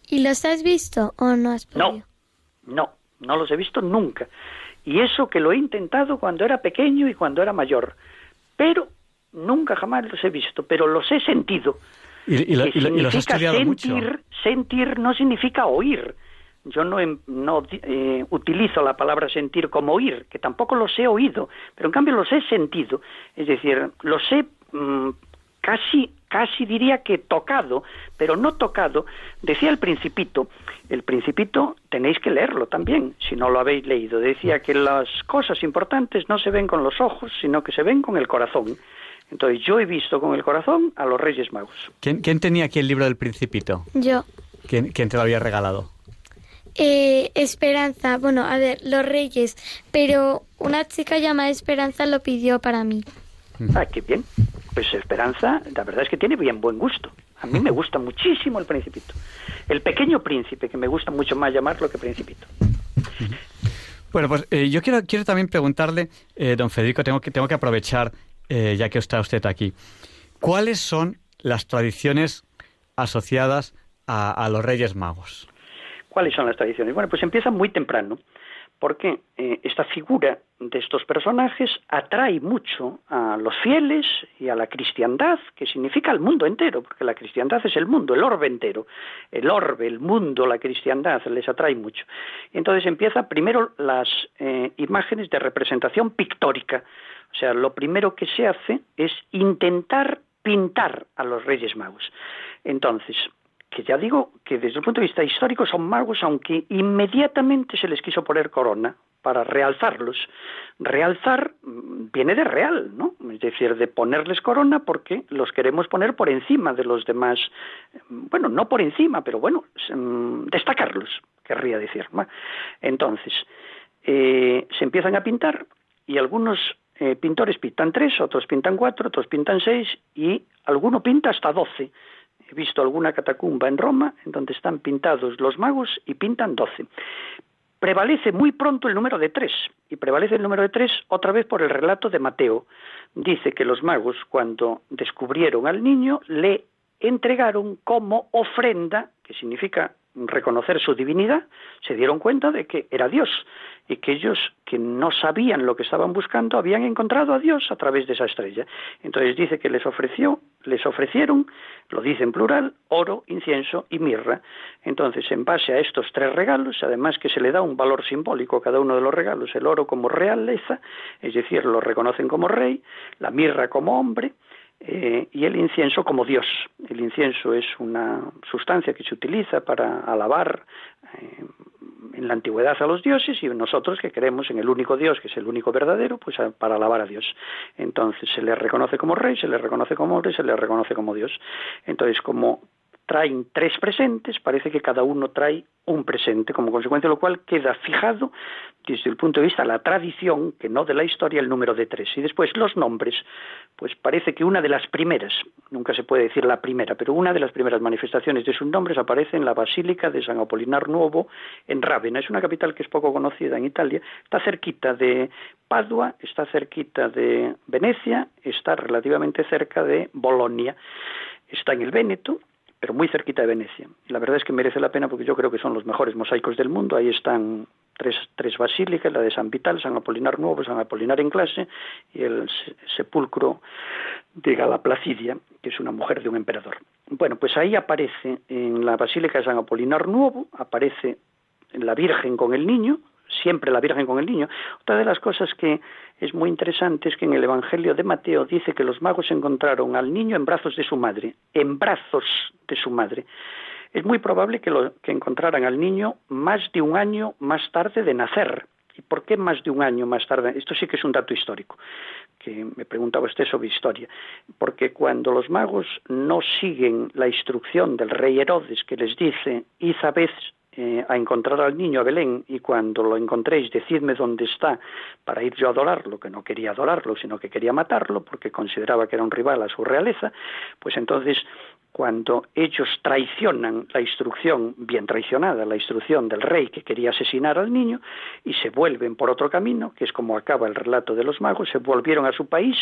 ¿Y los has visto o no has podido? No, no, no los he visto nunca. Y eso que lo he intentado cuando era pequeño y cuando era mayor. Pero nunca jamás los he visto, pero los he sentido. Y, los has sentir, mucho. sentir no significa oír. Yo no, em, no eh, utilizo la palabra sentir como oír, que tampoco los he oído, pero en cambio los he sentido. Es decir, los he mm, casi, casi diría que tocado, pero no tocado. Decía el principito, el principito tenéis que leerlo también, si no lo habéis leído. Decía que las cosas importantes no se ven con los ojos, sino que se ven con el corazón. Entonces yo he visto con el corazón a los Reyes Magos. ¿Quién, tenía aquí el libro del principito? Yo. ¿Quién, te lo había regalado? Eh, Esperanza, bueno, a ver, los Reyes, pero una chica llamada Esperanza lo pidió para mí. Ah, qué bien. Pues Esperanza, la verdad es que tiene bien buen gusto. A mí me gusta muchísimo el Principito. El pequeño príncipe, que me gusta mucho más llamarlo que Principito. Bueno, pues eh, yo quiero, quiero también preguntarle, eh, don Federico, tengo que, tengo que aprovechar, eh, ya que está usted aquí, ¿cuáles son las tradiciones asociadas a, a los Reyes Magos? ¿Cuáles son las tradiciones? Bueno, pues empiezan muy temprano porque eh, esta figura de estos personajes atrae mucho a los fieles y a la cristiandad, que significa el mundo entero, porque la cristiandad es el mundo, el orbe entero. El orbe, el mundo, la cristiandad les atrae mucho. Entonces empieza primero las eh, imágenes de representación pictórica. O sea, lo primero que se hace es intentar pintar a los Reyes Magos. Entonces, que ya digo que desde el punto de vista histórico son magos, aunque inmediatamente se les quiso poner corona para realzarlos. Realzar mm, viene de real, ¿no? Es decir, de ponerles corona porque los queremos poner por encima de los demás. Bueno, no por encima, pero bueno, mm, destacarlos, querría decir. Entonces, eh, se empiezan a pintar y algunos eh, pintores pintan tres, otros pintan cuatro, otros pintan seis y alguno pinta hasta doce he visto alguna catacumba en Roma en donde están pintados los magos y pintan doce. prevalece muy pronto el número de tres, y prevalece el número de tres otra vez por el relato de Mateo. Dice que los magos, cuando descubrieron al niño, le entregaron como ofrenda, que significa reconocer su divinidad, se dieron cuenta de que era Dios y que ellos que no sabían lo que estaban buscando habían encontrado a Dios a través de esa estrella. Entonces dice que les ofreció, les ofrecieron, lo dice en plural, oro, incienso y mirra. Entonces, en base a estos tres regalos, además que se le da un valor simbólico a cada uno de los regalos, el oro como realeza, es decir, lo reconocen como rey, la mirra como hombre, eh, y el incienso como Dios. El incienso es una sustancia que se utiliza para alabar eh, en la antigüedad a los dioses y nosotros que creemos en el único Dios, que es el único verdadero, pues para alabar a Dios. Entonces se le reconoce como rey, se le reconoce como hombre, se le reconoce como Dios. Entonces, como traen tres presentes, parece que cada uno trae un presente, como consecuencia de lo cual queda fijado desde el punto de vista de la tradición, que no de la historia, el número de tres. Y después los nombres, pues parece que una de las primeras, nunca se puede decir la primera, pero una de las primeras manifestaciones de sus nombres aparece en la Basílica de San Apolinar Nuovo, en Rávena. Es una capital que es poco conocida en Italia, está cerquita de Padua, está cerquita de Venecia, está relativamente cerca de Bolonia, está en el Véneto, pero muy cerquita de Venecia. La verdad es que merece la pena porque yo creo que son los mejores mosaicos del mundo. Ahí están tres, tres basílicas, la de San Vital, San Apolinar Nuevo, San Apolinar en clase y el sepulcro de Galaplacidia, que es una mujer de un emperador. Bueno, pues ahí aparece en la Basílica de San Apolinar Nuevo, aparece la Virgen con el niño, siempre la Virgen con el niño. Otra de las cosas que es muy interesante es que en el Evangelio de Mateo dice que los magos encontraron al niño en brazos de su madre, en brazos de su madre. Es muy probable que, lo, que encontraran al niño más de un año más tarde de nacer. ¿Y por qué más de un año más tarde? Esto sí que es un dato histórico, que me preguntaba usted sobre historia. Porque cuando los magos no siguen la instrucción del rey Herodes, que les dice, id a eh, a encontrar al niño a Belén y cuando lo encontréis decidme dónde está para ir yo a adorarlo, que no quería adorarlo, sino que quería matarlo porque consideraba que era un rival a su realeza, pues entonces cuando ellos traicionan la instrucción, bien traicionada, la instrucción del rey que quería asesinar al niño, y se vuelven por otro camino, que es como acaba el relato de los magos, se volvieron a su país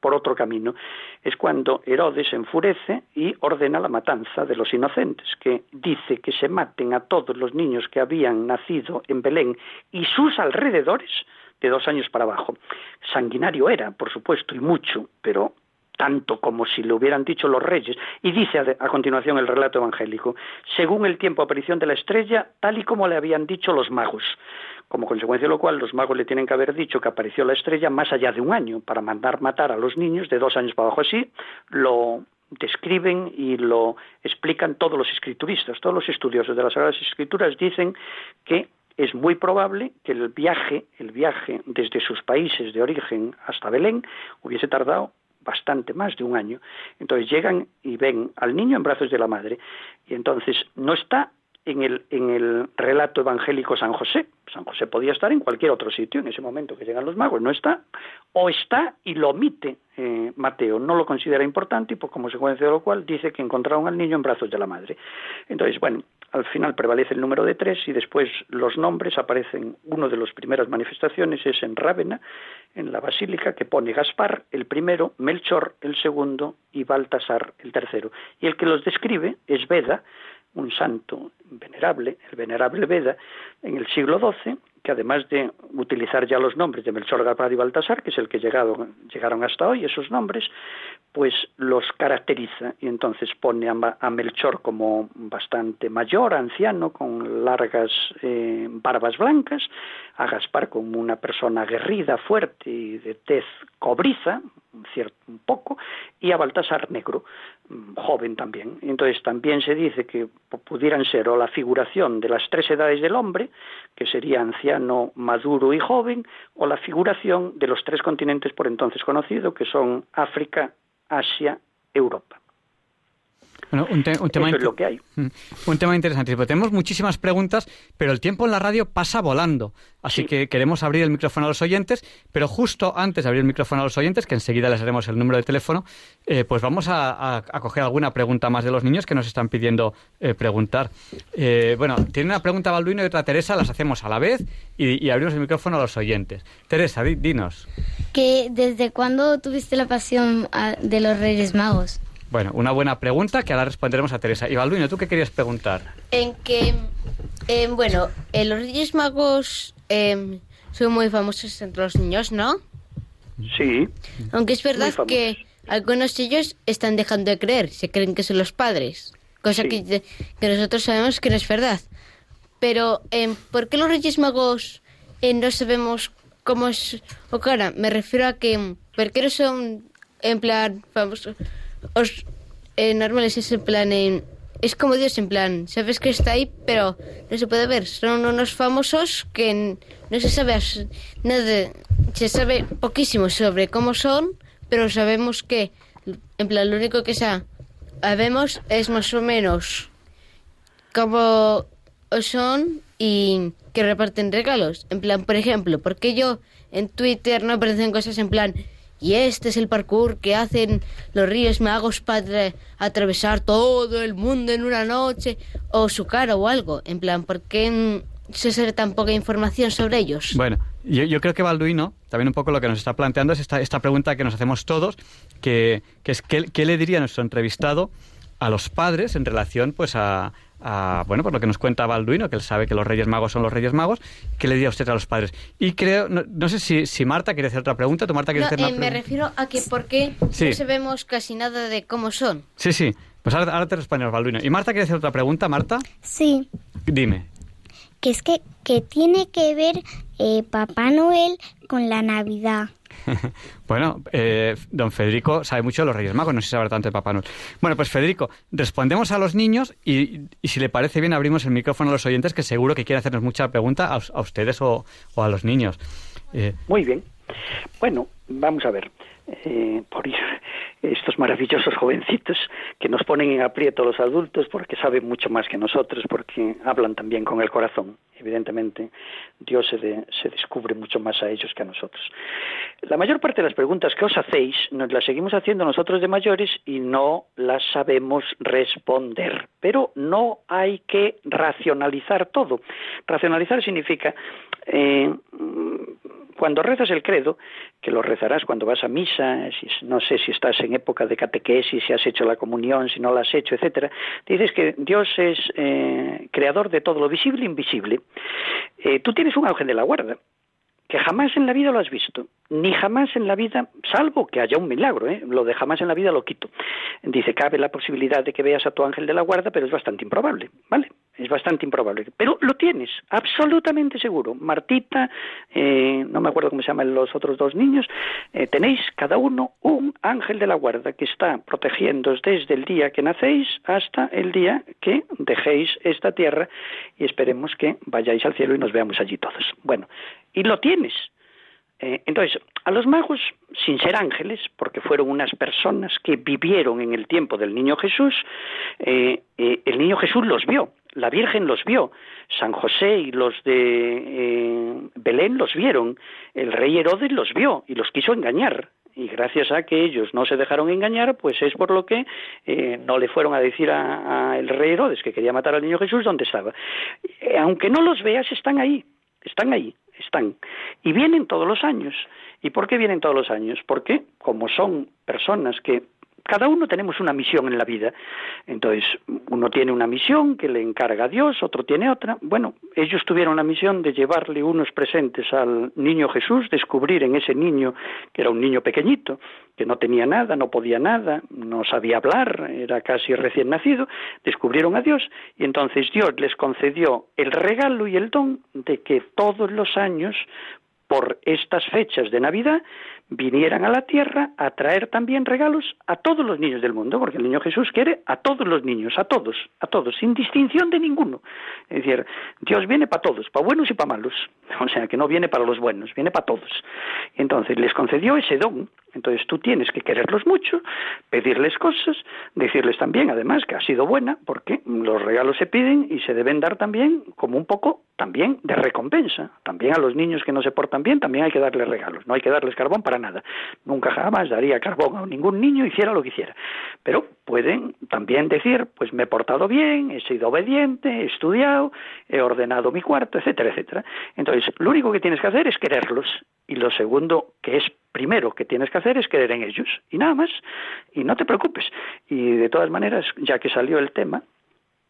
por otro camino, es cuando Herodes enfurece y ordena la matanza de los inocentes, que dice que se maten a todos los niños que habían nacido en Belén y sus alrededores de dos años para abajo. Sanguinario era, por supuesto, y mucho, pero tanto como si lo hubieran dicho los reyes. Y dice a, continuación el relato evangélico, según el tiempo aparición de la estrella, tal y como le habían dicho los magos como consecuencia de lo cual los magos le tienen que haber dicho que apareció la estrella más allá de un año para mandar matar a los niños de dos años para abajo. Así lo describen y lo explican todos los escrituristas, todos los estudiosos de las Sagradas Escrituras dicen que es muy probable que el viaje, el viaje desde sus países de origen hasta Belén hubiese tardado bastante más de un año. Entonces llegan y ven al niño en brazos de la madre y entonces no está en el, en el relato evangélico San José. San José podía estar en cualquier otro sitio en ese momento que llegan los magos, no está, o está y lo omite eh, Mateo, no lo considera importante y por consecuencia de lo cual dice que encontraron al niño en brazos de la madre. Entonces, bueno, al final prevalece el número de tres y después los nombres aparecen, uno de las primeras manifestaciones es en Rávena, en la basílica, que pone Gaspar el primero, Melchor el segundo y Baltasar el tercero. Y el que los describe es Veda, un santo venerable, el venerable Veda, en el siglo XII, que además de utilizar ya los nombres de Melchor, Gaspar y Baltasar, que es el que llegaron, hasta hoy, esos nombres, pues los caracteriza y entonces pone a, Melchor como bastante mayor, anciano, con largas eh, barbas blancas, a Gaspar como una persona aguerrida, fuerte y de tez cobriza, cierto, un poco, y a Baltasar negro, mm, joven también. Entonces también se dice que pudieran ser o la figuración de las tres edades del hombre, que sería anciano, maduro y joven, o la figuración de los tres continentes por entonces conocidos, que son África, Asia, Europa. Bueno, un, te- un tema Eso es inte- lo que hay. Mm, Un tema interesantísimo. Tenemos muchísimas preguntas, pero el tiempo en la radio pasa volando. Así Sí. que queremos abrir el micrófono a los oyentes, pero justo antes de abrir el micrófono a los oyentes, que enseguida les haremos el número de teléfono, eh, pues vamos a, a- a coger alguna pregunta más de los niños que nos están pidiendo eh, preguntar. Eh, bueno, tiene una pregunta Balduino y otra Teresa, las hacemos a la vez y, y abrimos el micrófono a los oyentes. Teresa, di- dinos. Que ¿Desde cuándo tuviste la pasión ah, de los Reyes Magos? Bueno, una buena pregunta que ahora responderemos a Teresa. Y Balduino, ¿tú qué querías preguntar? En que, em, bueno, eh, los Reyes Magos em, son muy famosos entre los niños, ¿no? Sí, Aunque es verdad que algunos de ellos están dejando de creer, se creen que son los padres, cosa Sí. que, que nosotros sabemos que no es verdad. Pero, em, ¿por qué los Reyes Magos eh, no sabemos cómo es? O cara, me refiero a que, ¿por qué no son en plan famosos? Os, eh, normales es en plan, em, es como Dios en plan, sabes que está ahí, pero no se puede ver. Son unos famosos que no se sabe nada, se sabe poquísimo sobre cómo son, pero sabemos que, en plan, lo único que sa- sabemos es más o menos cómo son y que reparten regalos. En plan, por ejemplo, porque yo en Twitter no aparecen cosas en plan, y este es el parkour que hacen los ríos magos para atravesar todo el mundo en una noche, o su cara o algo. En plan, ¿por qué se sabe tan poca información sobre ellos? Bueno, yo, creo que Balduino, también un poco lo que nos está planteando es esta, pregunta que nos hacemos todos, que es ¿qué, qué le diría nuestro entrevistado a los padres en relación pues a, a, bueno por lo que nos cuenta Balduino, que él sabe que los Reyes Magos son los Reyes Magos, ¿qué le diría usted a los padres? Y creo, no, no sé si, si Marta quiere hacer otra pregunta, ¿tú Marta quieres No, hacer una eh, me refiero a que por qué Sí. no sabemos casi nada de cómo son. Sí, sí, pues ahora, ahora te respondemos Balduino. ¿Y Marta quiere hacer otra pregunta, Marta? Sí, Dime. que es que, que tiene que ver eh, Papá Noel con la Navidad. bueno, eh, don Federico sabe mucho de los Reyes Magos, no sé si sabe tanto de Papá Noel. Bueno, pues Federico, respondemos a los niños y, y si le parece bien abrimos el micrófono a los oyentes que seguro que quieren hacernos mucha pregunta a, ustedes o, a los niños. Eh, muy bien. Bueno, vamos a ver. Eh, por estos maravillosos jovencitos que nos ponen en aprieto los adultos porque saben mucho más que nosotros, porque hablan también con el corazón. Evidentemente, Dios se, de- se descubre mucho más a ellos que a nosotros. La mayor parte de las preguntas que os hacéis nos las seguimos haciendo nosotros de mayores y no las sabemos responder. Pero no hay que racionalizar todo. Racionalizar significa eh, cuando rezas el credo, que lo rezarás cuando vas a misa, si, no sé si estás en época de catequesis, si has hecho la comunión, si no la has hecho, etcétera, dices que Dios es eh, creador de todo lo visible e invisible. Eh, tú tienes un ángel de la guarda, que jamás en la vida lo has visto, ni jamás en la vida, salvo que haya un milagro, ¿eh? lo de jamás en la vida lo quito. Dice, cabe la posibilidad de que veas a tu ángel de la guarda, pero es bastante improbable, ¿vale? Es bastante improbable. Pero lo tienes, absolutamente seguro. Martita, eh, no me acuerdo cómo se llaman los otros dos niños, eh, tenéis cada uno un ángel de la guarda que está protegiéndoos desde el día que nacéis hasta el día que dejéis esta tierra y esperemos que vayáis al cielo y nos veamos allí todos. Bueno, y lo tienes. Eh, entonces, a los magos, sin ser ángeles, porque fueron unas personas que vivieron en el tiempo del niño Jesús, eh, eh, el niño Jesús los vio, la Virgen los vio, San José y los de Belén los vieron, el rey Herodes los vio y los quiso engañar. Y gracias a que ellos no se dejaron engañar, pues es por lo que eh, no le fueron a decir a, a rey Herodes que quería matar al niño Jesús dónde estaba. Aunque no los veas, están ahí, están ahí están. Y vienen todos los años. ¿Y por qué vienen todos los años? Porque como son personas que cada uno tenemos una misión en la vida. Entonces, uno tiene una misión que le encarga a Dios, otro tiene otra. Bueno, ellos tuvieron la misión de llevarle unos presentes al niño Jesús, descubrir en ese niño, que era un niño pequeñito, que no tenía nada, no podía nada, no sabía hablar, era casi recién nacido, descubrieron a Dios y entonces Dios les concedió el regalo y el don de que todos los años por estas fechas de Navidad, vinieran a la tierra a traer también regalos a todos los niños del mundo, porque el niño Jesús quiere a todos los niños, a todos, a todos, sin distinción de ninguno. Es decir, Dios viene para todos, para buenos y para malos. O sea, que no viene para los buenos, viene para todos. Entonces les concedió ese don. Entonces tú tienes que quererlos mucho, pedirles cosas, decirles también, además, que ha sido buena, porque los regalos se piden y se deben dar también como un poco también de recompensa. También a los niños que no se portan bien, también hay que darles regalos. No hay que darles carbón nada. Nunca jamás daría carbón a ningún niño, hiciera lo que hiciera. Pero pueden también decir, pues me he portado bien, he sido obediente, he estudiado, he ordenado mi cuarto, etcétera, etcétera. Entonces, lo único que tienes que hacer es quererlos. Y lo segundo, que es primero que tienes que hacer, es querer en ellos. Y nada más. Y no te preocupes. Y de todas maneras, ya que salió el tema,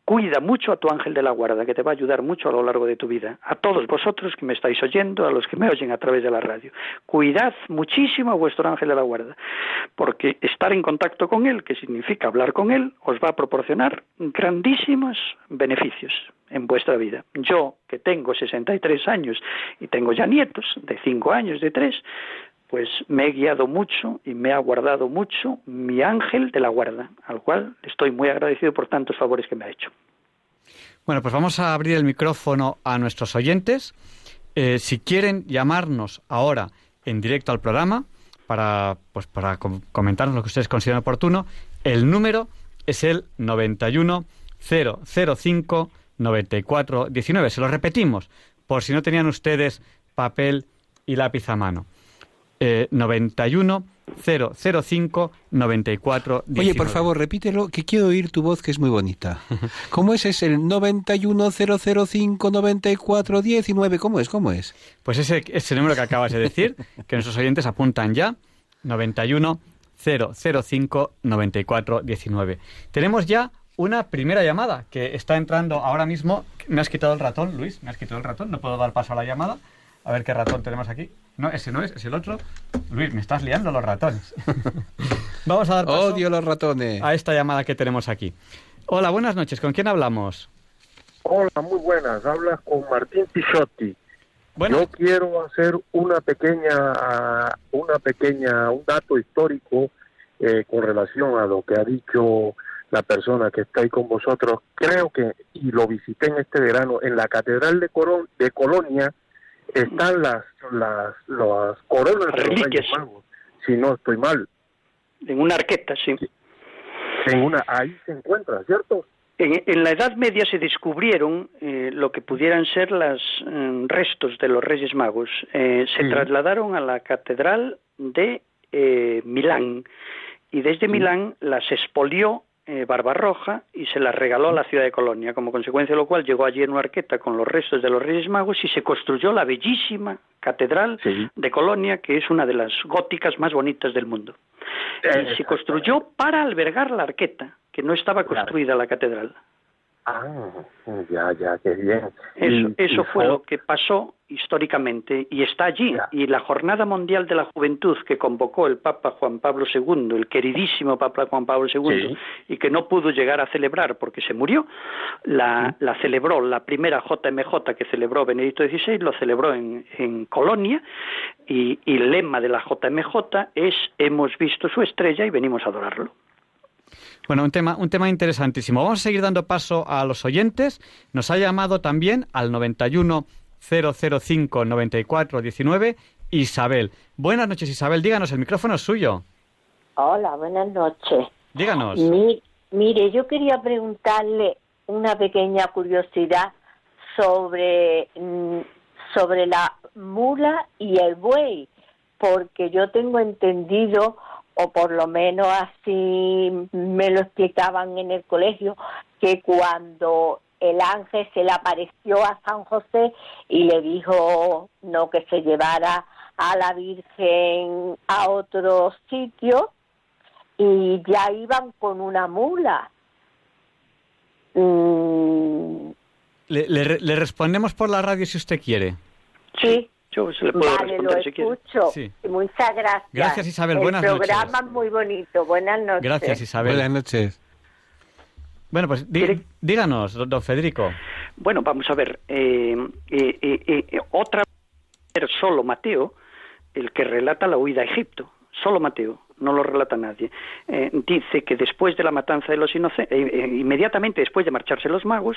Cuida mucho a tu ángel de la guarda, que te va a ayudar mucho a lo largo de tu vida. A todos vosotros que me estáis oyendo, a los que me oyen a través de la radio. Cuidad muchísimo a vuestro ángel de la guarda, porque estar en contacto con él, que significa hablar con él, os va a proporcionar grandísimos beneficios en vuestra vida. Yo, que tengo 63 años y tengo ya nietos de 5 años, de 3, pues me he guiado mucho y me ha guardado mucho mi ángel de la guarda, al cual estoy muy agradecido por tantos favores que me ha hecho. Bueno, pues vamos a abrir el micrófono a nuestros oyentes. Eh, si quieren llamarnos ahora en directo al programa para, pues, para comentarnos lo que ustedes consideran oportuno, el número es el 91 005 94 19. Se lo repetimos, por si no tenían ustedes papel y lápiz a mano eh, 91 005 94 19. Oye, por favor, repítelo, que quiero oír tu voz, que es muy bonita. ¿Cómo es? Es el 91 005 94 19. ¿Cómo es? ¿Cómo es? Pues ese, ese número que acabas de decir, que nuestros oyentes apuntan ya, 91 005 94 19. Tenemos ya una primera llamada que está entrando ahora mismo. Me has quitado el ratón, Luis, me has quitado el ratón, no puedo dar paso a la llamada. A ver qué ratón tenemos aquí. No, ese no es, es el otro. Luis, me estás liando los ratones. Vamos a dar paso Odio los ratones. a esta llamada que tenemos aquí. Hola, buenas noches. ¿Con quién hablamos? Hola, muy buenas. Hablas con Martín Pisotti. Bueno, Yo quiero hacer una pequeña, una pequeña, un dato histórico eh, con relación a lo que ha dicho la persona que está ahí con vosotros. Creo que, y lo visité en este verano, en la Catedral de, Coron- de Colonia están las, las, las coronas de los Reliquias. Reyes Magos, si no estoy mal. En una arqueta, sí. En una, ahí se encuentra, ¿cierto? En, en la Edad Media se descubrieron eh, lo que pudieran ser los restos de los Reyes Magos. Eh, se Sí. trasladaron a la Catedral de eh, Milán y desde Milán las expolió eh, Barbarroja y se las regaló a la ciudad de Colonia, como consecuencia de lo cual llegó allí en una arqueta con los restos de los Reyes Magos y se construyó la bellísima Catedral Sí. de Colonia, que es una de las góticas más bonitas del mundo. Y se construyó para albergar la arqueta, que no estaba construida la catedral. Ah, ya, ya, qué bien. Eso, fue lo que pasó históricamente y está allí. Ya. Y la Jornada Mundial de la Juventud que convocó el Papa Juan Pablo II, el queridísimo Papa Juan Pablo II, Sí. y que no pudo llegar a celebrar porque se murió, la, la celebró, la primera JMJ que celebró Benedicto XVI, lo celebró en, en Colonia, y, y el lema de la JMJ es Hemos visto su estrella y venimos a adorarlo. Bueno, un tema, un tema interesantísimo. Vamos a seguir dando paso a los oyentes. Nos ha llamado también al 91 005 94 19 Isabel. Buenas noches, Isabel. Díganos, el micrófono es suyo. Hola, buenas noches. Díganos. Mi- mire, yo quería preguntarle una pequeña curiosidad sobre, mm, sobre la mula y el buey, porque yo tengo entendido, o por lo menos así me lo explicaban en el colegio, que cuando el ángel se le apareció a San José y le dijo no que se llevara a la Virgen a otro sitio, y ya iban con una mula. Mm, Le, le- le respondemos por la radio si usted quiere. sí, Yo se le puedo vale, lo responder si quiere. escucho. Sí. Muchas gracias. Gracias, Isabel. El Buenas programa noches. es muy bonito. Buenas noches. Gracias, Isabel. Buenas noches. Bueno, pues dí- ¿Quiere- díganos, don Federico. Bueno, vamos a ver. eh, eh, eh, eh, otra ser solo Mateo el que relata la huida a Egipto, solo Mateo, no lo relata nadie. Eh, dice que después de la matanza de los inocentes, eh, eh, inmediatamente después de marcharse los magos,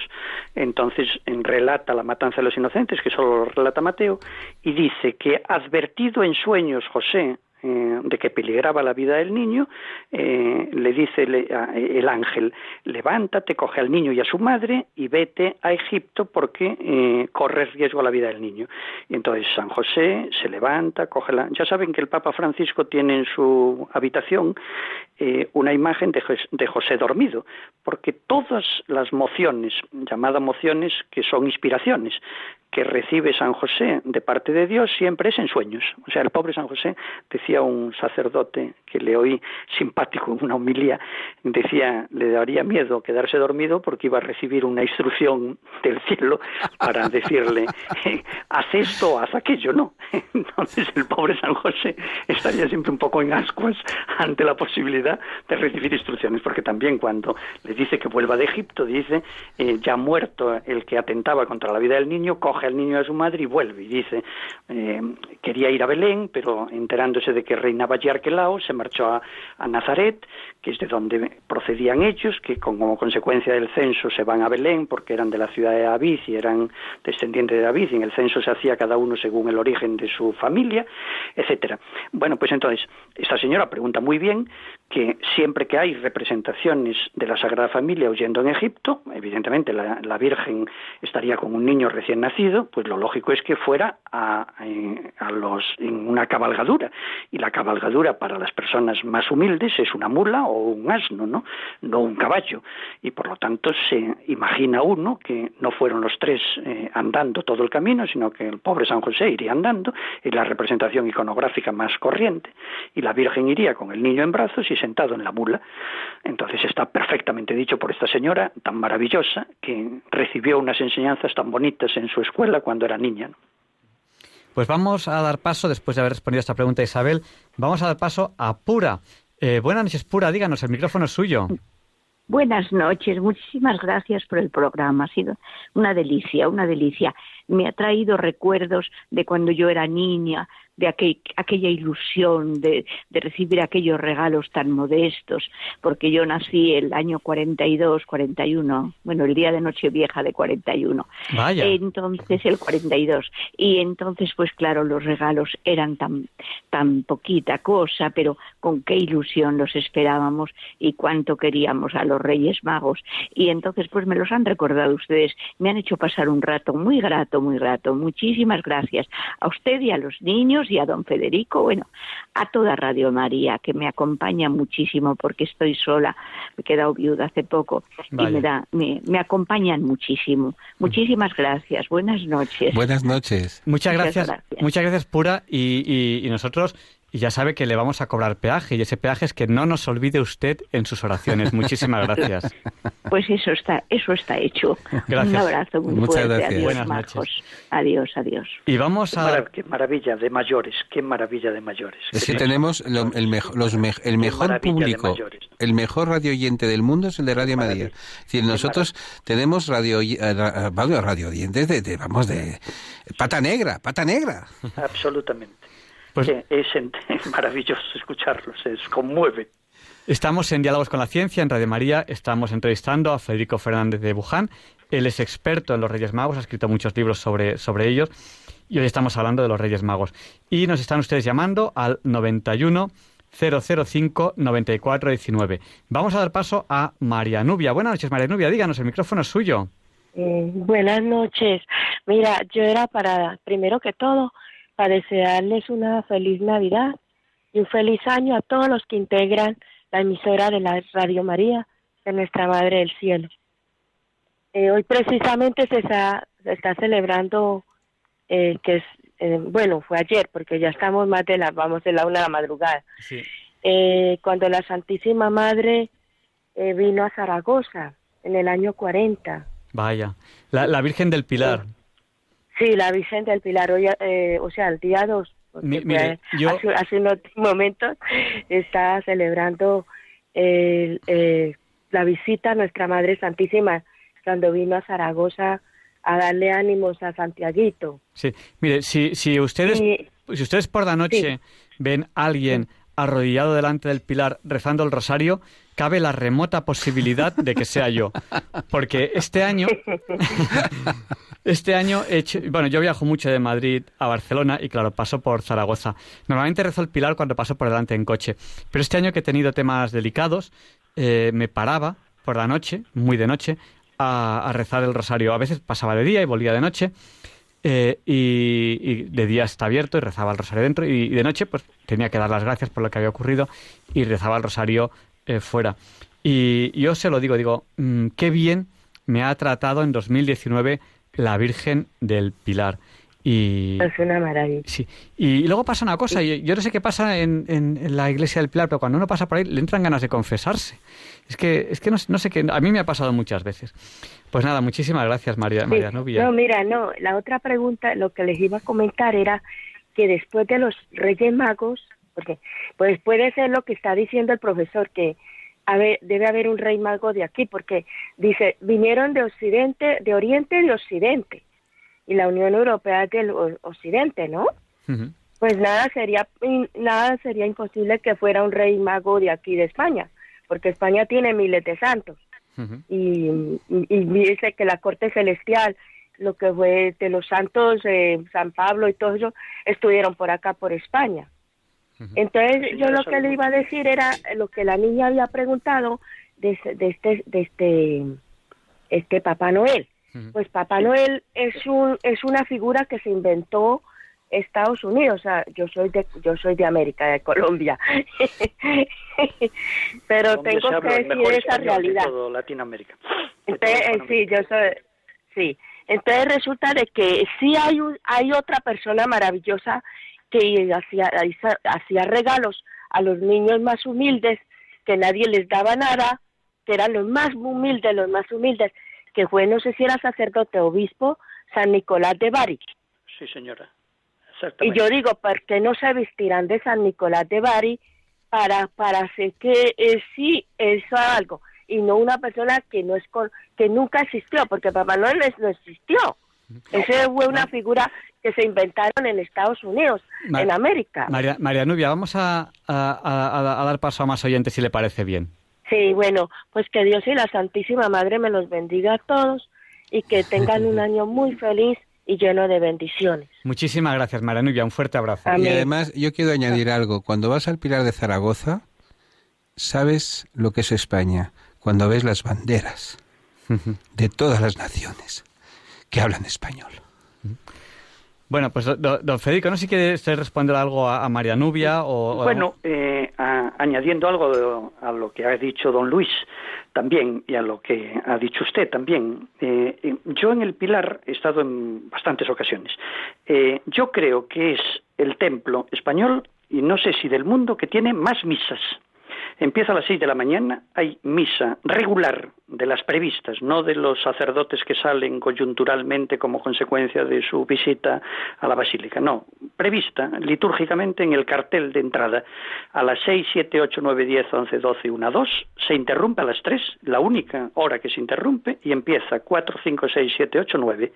entonces relata la matanza de los inocentes, que solo lo relata Mateo, y dice que advertido en sueños José eh, de que peligraba la vida del niño, eh, le dice el ángel, levántate, coge al niño y a su madre y vete a Egipto porque eh, corre riesgo a la vida del niño. Y entonces San José se levanta, coge la... Ya saben que el Papa Francisco tiene en su habitación una imagen de, de José dormido, porque todas las mociones, llamadas mociones, que son inspiraciones, que recibe San José de parte de Dios siempre es en sueños. O sea, el pobre San José, decía un sacerdote que le oí simpático en una homilía, decía, le daría miedo quedarse dormido porque iba a recibir una instrucción del cielo para decirle, haz esto, haz aquello, ¿no? Entonces el pobre San José estaría siempre un poco en ascuas ante la posibilidad de recibir instrucciones, porque también cuando le dice que vuelva de Egipto, dice, eh, ya muerto el que atentaba contra la vida del niño, coge al niño a su madre y vuelve. Y dice, eh, quería ir a Belén, pero enterándose de que reinaba Yarquelao, se marchó a, Nazaret, que es de donde procedían ellos, que como consecuencia del censo se van a Belén, porque eran de la ciudad de David y eran descendientes de David, y en el censo se hacía cada uno según el origen de su familia, etcétera. Bueno, pues entonces, esta señora pregunta muy bien que siempre que hay representaciones de la Sagrada Familia huyendo en Egipto, evidentemente la, Virgen estaría con un niño recién nacido, pues lo lógico es que fuera eh, a, los, en una cabalgadura. Y la cabalgadura para las personas más humildes es una mula o un asno, ¿no? No un caballo. Y por lo tanto se imagina uno que no fueron los tres eh, andando todo el camino, sino que el pobre San José iría andando, y la representación iconográfica más corriente, y la Virgen iría con el niño en brazos y sentado en la mula. Entonces está perfectamente dicho por esta señora tan maravillosa que recibió unas enseñanzas tan bonitas en su escuela cuando era niña. Pues vamos a dar paso, después de haber respondido a esta pregunta Isabel, vamos a dar paso a Pura. Eh, buenas noches, Pura, díganos, el micrófono es suyo. Buenas noches, muchísimas gracias por el programa. Ha sido una delicia, una delicia. Me ha traído recuerdos de cuando yo era niña, de aquella ilusión de, recibir aquellos regalos tan modestos, porque yo nací el año 42, 41, bueno, el día de Nochevieja de 41. Vaya. Entonces, el 42. Y entonces, pues claro, los regalos eran tan, tan poquita cosa, pero con qué ilusión los esperábamos y cuánto queríamos a los Reyes Magos. Y entonces, pues me los han recordado ustedes, me han hecho pasar un rato muy grato, muy grato. Muchísimas gracias a usted y a los niños y a don Federico, bueno, a toda Radio María, que me acompaña muchísimo porque estoy sola, me he quedado viuda hace poco y me, da, me, acompañan muchísimo. Muchísimas gracias, buenas noches. Buenas noches. Muchas, gracias, muchas gracias, Pura, y, y nosotros y ya sabe que le vamos a cobrar peaje y ese peaje es que no nos olvide usted en sus oraciones. Muchísimas gracias. Pues eso está, eso está hecho. Gracias. Un abrazo muy Muchas fuerte. Gracias. Adiós, Buenas Marcos. Adiós, adiós. Y vamos a... Qué maravilla de mayores, qué maravilla de mayores. Es que tenemos lo- el, mejo- los me- el mejor público, el mejor radio oyente del mundo es el de Radio María. decir, nosotros tenemos radio, eh, eh, radio, radio oyentes de, de, vamos, de pata negra, pata negra. Absolutamente. Pues- Que es, maravilloso escucharlos, es conmueve. Estamos en Diálogos con la Ciencia, en Radio María. Estamos entrevistando a Federico Fernández de Buján. Él es experto en los Reyes Magos, ha escrito muchos libros sobre, sobre ellos. Y hoy estamos hablando de los Reyes Magos. Y nos están ustedes llamando al 91 005 94 19. Vamos a dar paso a María Nubia. Buenas noches, María Nubia. Díganos, el micrófono es suyo. Eh, buenas noches. Mira, yo era para, primero que todo, para desearles una feliz Navidad y un feliz año a todos los que integran la emisora de la Radio María de Nuestra Madre del Cielo. Eh, hoy precisamente se está, se está celebrando, eh, que es, eh, bueno, fue ayer, porque ya estamos más de la, vamos de la una de la madrugada, Sí. cuando la Santísima Madre vino a Zaragoza en el año 40. Vaya. La, la Virgen del Pilar. Sí, la Virgen del Pilar, hoy, eh, o sea, el día 2, Mi- mire, yo- hace, hace unos momentos está celebrando el, eh, la visita a Nuestra Madre Santísima cuando vino a Zaragoza a darle ánimos a Santiaguito. Sí, mire, si, si ustedes, si ustedes por la noche ven a alguien arrodillado delante del pilar rezando el rosario, cabe la remota posibilidad de que sea yo. Porque este año, este año he hecho, bueno, yo viajo mucho de Madrid a Barcelona y claro, paso por Zaragoza. Normalmente rezo el pilar cuando paso por delante en coche. Pero este año que he tenido temas delicados, eh, me paraba por la noche, muy de noche, a, a rezar el rosario. A veces pasaba de día y volvía de noche. Eh, y, de día está abierto y rezaba el rosario dentro y, y de noche pues tenía que dar las gracias por lo que había ocurrido y rezaba el rosario eh, fuera. Y yo se lo digo, digo, mm, qué bien me ha tratado en 2019 la Virgen del Pilar. Y, Es una maravilla. Sí. Y luego pasa una cosa, y yo no sé qué pasa en, en- en la iglesia del Pilar, pero cuando uno pasa por ahí le entran ganas de confesarse. Es que, es que no, no sé qué, a mí me ha pasado muchas veces. Pues nada, muchísimas gracias María, Sí. María Nubia. No, mira, no, la otra pregunta, lo que les iba a comentar era que después de los Reyes Magos, porque pues puede ser lo que está diciendo el profesor, que a ver, debe haber un rey mago de aquí, porque dice, vinieron de Occidente, de Oriente y de Occidente, y la Unión Europea es del o- Occidente, ¿no? Pues nada sería, nada sería imposible que fuera un rey mago de aquí de España, porque España tiene miles de santos y, y, y dice que la corte celestial, lo que fue de los santos, eh, San Pablo y todo eso, estuvieron por acá, por España. Entonces, yo lo que le iba a decir era lo que la niña había preguntado de, de este, de este, este Papá Noel. Pues Papá Noel es un, es una figura que se inventó Estados Unidos, o sea, yo soy de, yo soy de América, de Colombia, pero tengo que decir esa de realidad. todo Latinoamérica. Entonces, eh, sí, yo soy, sí. Entonces resulta de que sí hay un, hay otra persona maravillosa que hacía, hacía regalos a los niños más humildes, que nadie les daba nada, que eran los más humildes, los más humildes, que fue, no sé si era sacerdote o obispo, San Nicolás de Bari. Sí, señora. Y yo digo, ¿por qué no se vestirán de San Nicolás de Bari para, para hacer que eh, sí eso algo? Y no una persona que no es con- que nunca existió, porque Papá Noel es- no existió. Esa fue una figura que se inventaron en Estados Unidos, en América. María, María Nubia, vamos a, a- a- a dar paso a más oyentes si le parece bien. Sí, bueno, pues que Dios y la Santísima Madre me los bendiga a todos y que tengan un año muy feliz y lleno de bendiciones. Muchísimas gracias, María Nubia. Un fuerte abrazo. Y además, yo quiero añadir algo. Cuando vas al Pilar de Zaragoza, sabes lo que es España. Cuando ves las banderas de todas las naciones que hablan español. Bueno, pues do- do- don Federico, no sé si quiere responder algo a, María Nubia o... Bueno, eh, añadiendo algo a lo que ha dicho don Luis también y a lo que ha dicho usted también, eh, yo en el Pilar he estado en bastantes ocasiones. Eh, yo creo que es el templo español y no sé si del mundo que tiene más misas. Empieza a las seis de la mañana, hay misa regular de las previstas, no de los sacerdotes que salen coyunturalmente como consecuencia de su visita a la basílica, no, prevista litúrgicamente en el cartel de entrada a las seis, siete, ocho, nueve, diez, once, doce, una, dos, se interrumpe a las tres, la única hora que se interrumpe, y empieza cuatro, cinco, seis, siete, ocho, nueve,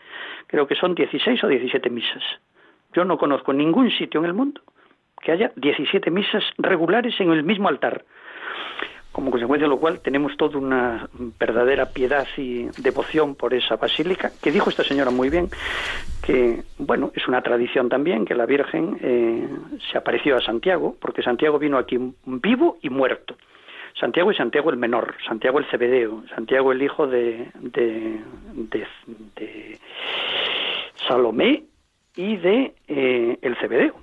creo que son dieciséis o diecisiete misas. Yo no conozco ningún sitio en el mundo que haya 17 misas regulares en el mismo altar. Como consecuencia de lo cual tenemos toda una verdadera piedad y devoción por esa basílica, que dijo esta señora muy bien, que bueno, es una tradición también que la Virgen eh, se apareció a Santiago, porque Santiago vino aquí vivo y muerto. Santiago y Santiago el menor, Santiago el Cebedeo, Santiago el hijo de, de, de, Salomé y de eh, el Cebedeo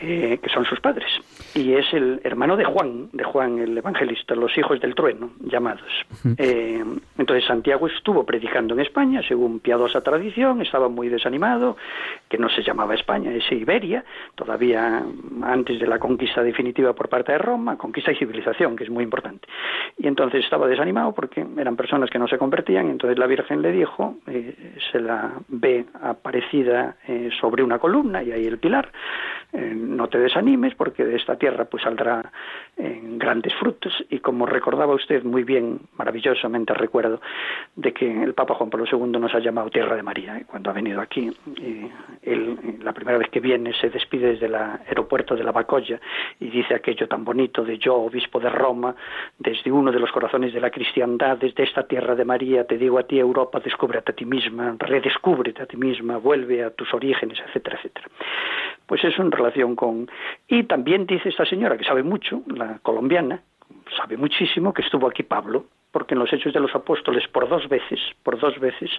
eh, que son sus padres. Y es el hermano de Juan, de Juan el Evangelista, los hijos del trueno, llamados. Eh, entonces Santiago estuvo predicando en España, según piadosa tradición, estaba muy desanimado, que no se llamaba España, es Iberia, todavía antes de la conquista definitiva por parte de Roma, conquista y civilización, que es muy importante. Y entonces estaba desanimado porque eran personas que no se convertían, entonces la Virgen le dijo, eh, se la ve aparecida eh, sobre una columna y ahí el pilar, eh, no te desanimes porque de esta tierra pues saldrá en grandes frutos y como recordaba usted muy bien, maravillosamente recuerdo, de que el Papa Juan Pablo II nos ha llamado Tierra de María, ¿eh? cuando ha venido aquí, y él, la primera vez que viene se despide desde el aeropuerto de la Bacolla y dice aquello tan bonito de yo, obispo de Roma, desde uno de los corazones de la cristiandad, desde esta Tierra de María, te digo a ti Europa, descúbrete a ti misma, redescúbrete a ti misma, vuelve a tus orígenes, etcétera, etcétera. Pues eso en relación con... Y también dice esta señora, que sabe mucho, la colombiana, sabe muchísimo, que estuvo aquí Pablo, porque en los Hechos de los Apóstoles por dos veces, por dos veces,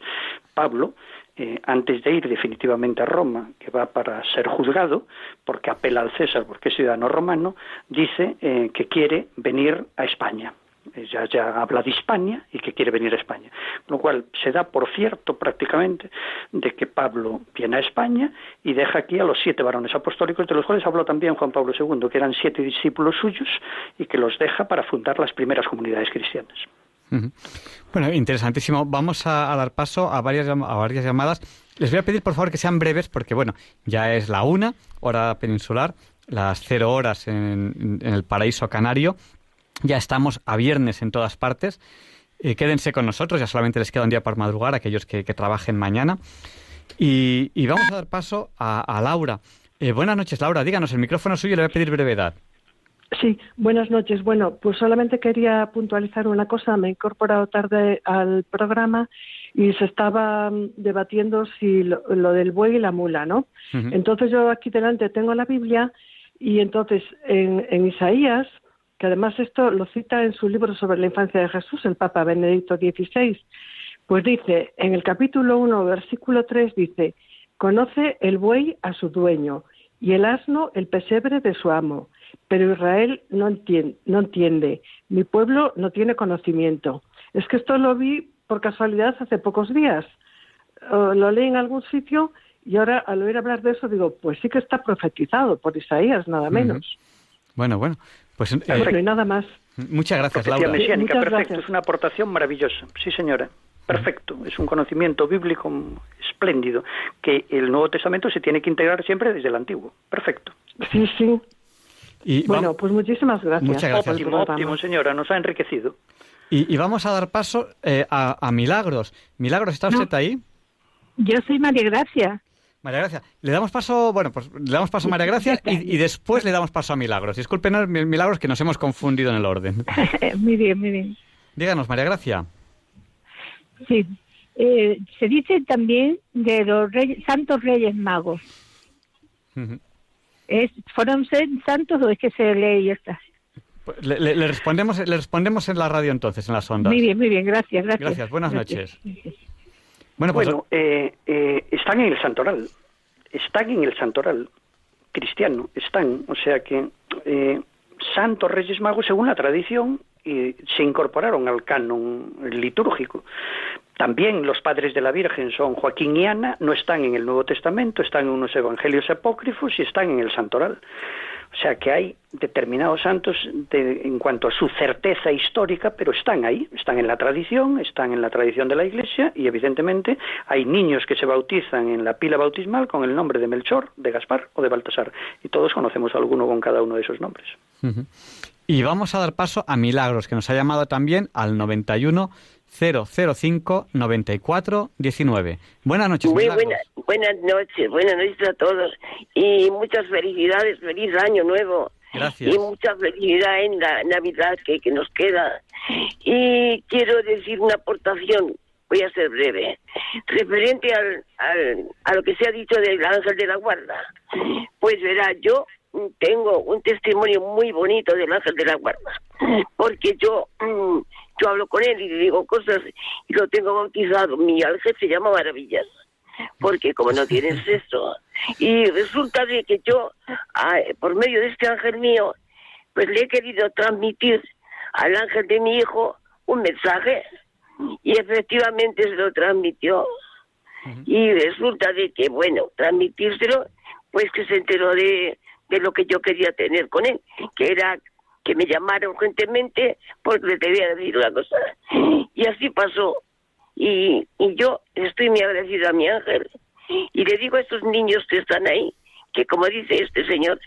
Pablo, eh, antes de ir definitivamente a Roma, que va para ser juzgado, porque apela al César, porque es ciudadano romano, dice eh, que quiere venir a España ya, ya habla de España y que quiere venir a España. Con lo cual se da por cierto prácticamente de que Pablo viene a España y deja aquí a los siete varones apostólicos, de los cuales habló también Juan Pablo II, que eran siete discípulos suyos y que los deja para fundar las primeras comunidades cristianas. Bueno, interesantísimo. Vamos a, dar paso a varias, a varias llamadas. Les voy a pedir, por favor, que sean breves, porque, bueno, ya es la una, hora peninsular, las cero horas en el paraíso canario. Ya estamos a viernes en todas partes. Eh, quédense con nosotros, ya solamente les queda un día por madrugar a aquellos que, trabajen mañana. Y, vamos a dar paso a, Laura. Eh, buenas noches, Laura. Díganos, el micrófono es suyo le voy a pedir brevedad. Sí, buenas noches. Bueno, pues solamente quería puntualizar una cosa. Me he incorporado tarde al programa y se estaba mm, debatiendo si lo, del buey y la mula, ¿no? Entonces yo aquí delante tengo la Biblia y entonces en, en Isaías que además esto lo cita en su libro sobre la infancia de Jesús, el Papa Benedicto XVI, pues dice, en el capítulo 1, versículo 3, dice, conoce el buey a su dueño y el asno el pesebre de su amo, pero Israel no entiende, no entiende, mi pueblo no tiene conocimiento. Es que esto lo vi por casualidad hace pocos días, lo leí en algún sitio y ahora al oír hablar de eso digo, pues sí que está profetizado por Isaías, nada menos. Bueno, bueno, pues, eh, nada más. Muchas gracias, Laura. Mesiánica, perfecto. Es una aportación maravillosa. Sí, señora. Perfecto. Es un conocimiento bíblico espléndido que el Nuevo Testamento se tiene que integrar siempre desde el Antiguo. Perfecto. Sí, sí. Y bueno, pues muchísimas gracias. Muchas gracias. Óptimo, óptimo, señora. Nos ha enriquecido. Y, vamos a dar paso eh, a, Milagros. Milagros, ¿está usted ahí? Yo soy María Gracia. María Gracia, le damos paso, bueno, pues le damos paso a María Gracia y, después le damos paso a Milagros. Discúlpenos, Milagros, que nos hemos confundido en el orden. muy bien, muy bien. Díganos, María Gracia. Sí, eh, se dice también de los santos reyes magos. ¿Es, ¿Fueron santos o es que se lee esta? Pues le, respondemos, le respondemos en la radio entonces, en las ondas. Muy bien, muy bien, gracias, gracias. Gracias, buenas noches. Bueno, pues, eh, eh, están en el santoral, están en el santoral cristiano, están, o sea que eh, santos reyes magos, según la tradición, se incorporaron al canon litúrgico. También los padres de la Virgen son Joaquín y Ana, no están en el Nuevo Testamento, están en unos evangelios apócrifos y están en el santoral. O sea que hay determinados santos en cuanto a su certeza histórica, pero están ahí, están en la tradición, están en la tradición de la Iglesia y evidentemente hay niños que se bautizan en la pila bautismal con el nombre de Melchor, de Gaspar o de Baltasar y todos conocemos a alguno con cada uno de esos nombres. Y vamos a dar paso a Milagros, que nos ha llamado también al 91 005 94 19. Buenas noches. Muy buenas noches, buenas noches a todos y muchas felicidades, feliz año nuevo. Gracias. Y mucha felicidad en la Navidad que, que nos queda. Y quiero decir una aportación, voy a ser breve, referente al, al, a lo que se ha dicho del ángel de la guarda. Pues verá, yo tengo un testimonio muy bonito del ángel de la guarda, porque yo mm, yo hablo con él y le digo cosas y lo tengo bautizado. Mi ángel se llama Maravillas, porque como no tienes eso. Y resulta de que yo, por medio de este ángel mío, pues le he querido transmitir al ángel de mi hijo un mensaje y efectivamente se lo transmitió. Y resulta de que, bueno, transmitírselo, pues que se enteró de, de lo que yo quería tener con él, que era que me llamara urgentemente porque le debía decir una cosa. Y así pasó. Y, y yo estoy muy agradecida a mi ángel. Y le digo a estos niños que están ahí que como dice este señor,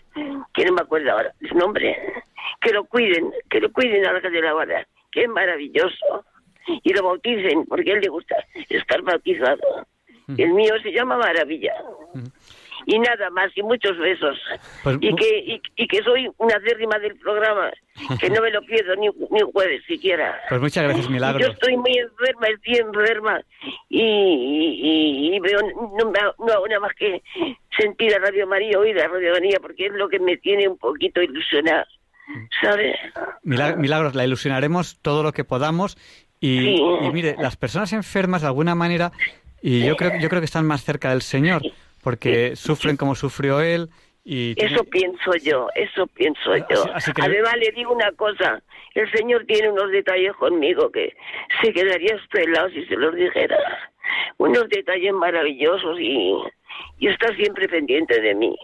que no me acuerdo ahora su nombre, que lo cuiden, que lo cuiden a la de la vara, que es maravilloso. Y lo bauticen, porque a él le gusta estar bautizado. El mío se llama Maravilla. Y nada más, y muchos besos. Pues y, que, y, y que soy una acérrima del programa, que no me lo pierdo ni, ni un jueves siquiera. Pues muchas gracias, Yo Milagros. estoy muy enferma, estoy enferma y, y, y veo, no, no hago nada más que sentir a Radio María, oír a Radio María, porque es lo que me tiene un poquito ilusionada, ¿sabes? Mila- Milagros, la ilusionaremos todo lo que podamos y, Sí. y mire, las personas enfermas de alguna manera, y yo creo, yo creo que están más cerca del Señor, porque sufren como sufrió Él y... tiene- Eso pienso yo, eso pienso yo. Así- así que- Además le digo una cosa, el Señor tiene unos detalles conmigo que se quedaría estrelado si se los dijera. Unos detalles maravillosos y, y está siempre pendiente de mí.